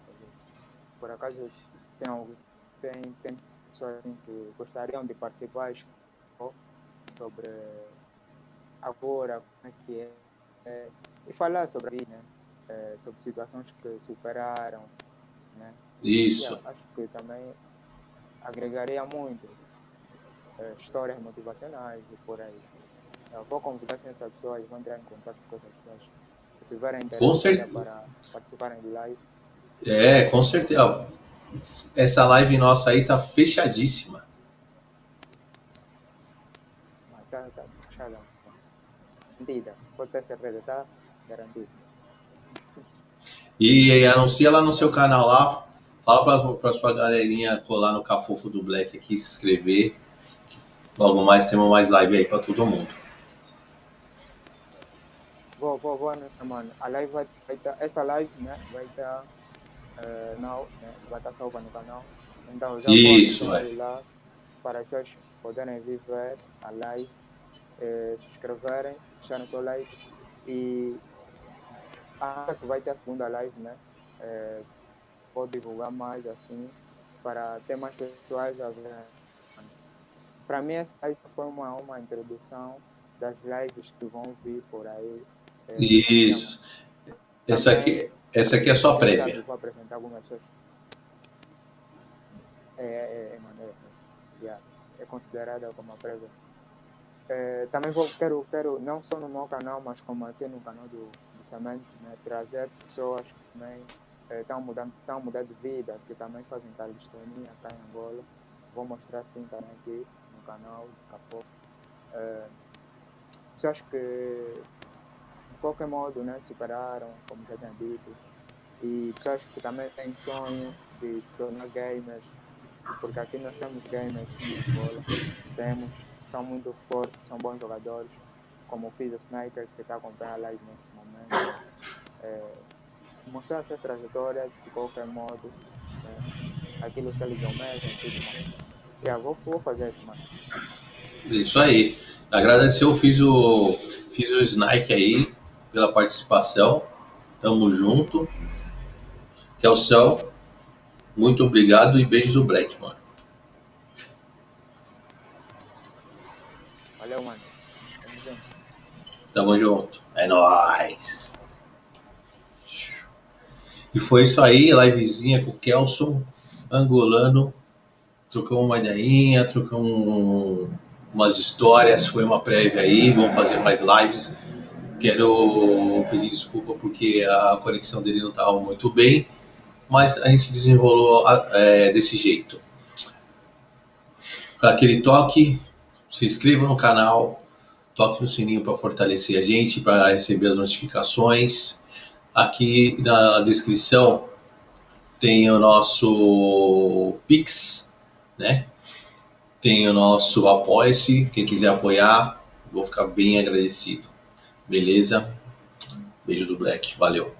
Vou fazer isso. Por acaso tem, algo- tem, tem pessoas assim que gostariam de participar sobre agora, como é que é, é, e falar sobre a vida, né? É, sobre situações que superaram, né? Isso. Yeah, acho que também agregaria muito é, histórias motivacionais e por aí. Eu vou convidar assim, essas pessoas, vou entrar em contato com essas pessoas que tiverem interesse certeza. para participarem de live. É, com certeza. Essa live nossa aí tá fechadíssima. Tá, tá fechada. garantida. Pode ter certeza, tá? Garantido. E anuncia lá no seu canal lá. Fala para sua galerinha colar no Cafofo do Black aqui, se inscrever. Logo mais temos mais live aí para todo mundo. Vou, vou, vou nessa semana. A live vai, vai estar, essa live, né, vai estar, uh, não, né, vai estar salva no canal. Então já Isso, pode lá para vocês poderem vir ver a live, eh, se inscreverem, deixarem seu like e a que vai ter a segunda live, né? É, pode divulgar mais assim para ter mais pessoas a ver. Para mim essa live foi uma, uma introdução das lives que vão vir por aí. É, Isso. Essa aqui, essa aqui é só prévia. Vou apresentar algumas coisas. É, é, é, é, é considerada como uma prévia. É, também vou, quero, quero, não só no meu canal, mas como aqui no canal do, Cement, né, trazer pessoas que também estão é, mudando, estão mudando de vida, que também fazem calistenia cá em Angola. Vou mostrar sim também aqui no canal, daqui a pouco. É, pessoas que, de qualquer modo, né, superaram, como já tinha dito, e pessoas que também têm sonho de se tornar gamers, porque aqui nós temos gamers em Angola, temos são muito fortes, são bons jogadores, como fiz o Sniper, que está acompanhando a live nesse momento. É, mostrar essa trajetória de qualquer modo, é, aquilo que eles almejam, tudo mais. Vou, vou fazer isso, mano. Isso aí. Agradecer, eu fiz o, fiz o Snike aí pela participação. Tamo junto. Que é o céu. Muito obrigado e beijo do Black, mano. Valeu, mano. Tamo junto. Tamo junto. É nóis. E foi isso aí, livezinha com o Kelson, angolano. Trocamos uma ideinha, trocamos um, umas histórias, foi uma prévia aí, vamos fazer mais lives. Quero pedir desculpa porque a conexão dele não estava muito bem, mas a gente desenrolou é, desse jeito. Aquele toque, se inscreva no canal, toque no sininho para fortalecer a gente, para receber as notificações. Aqui na descrição tem o nosso Pix, né? Tem o nosso Apoia-se, quem quiser apoiar, vou ficar bem agradecido. Beleza? Beijo do Black, valeu.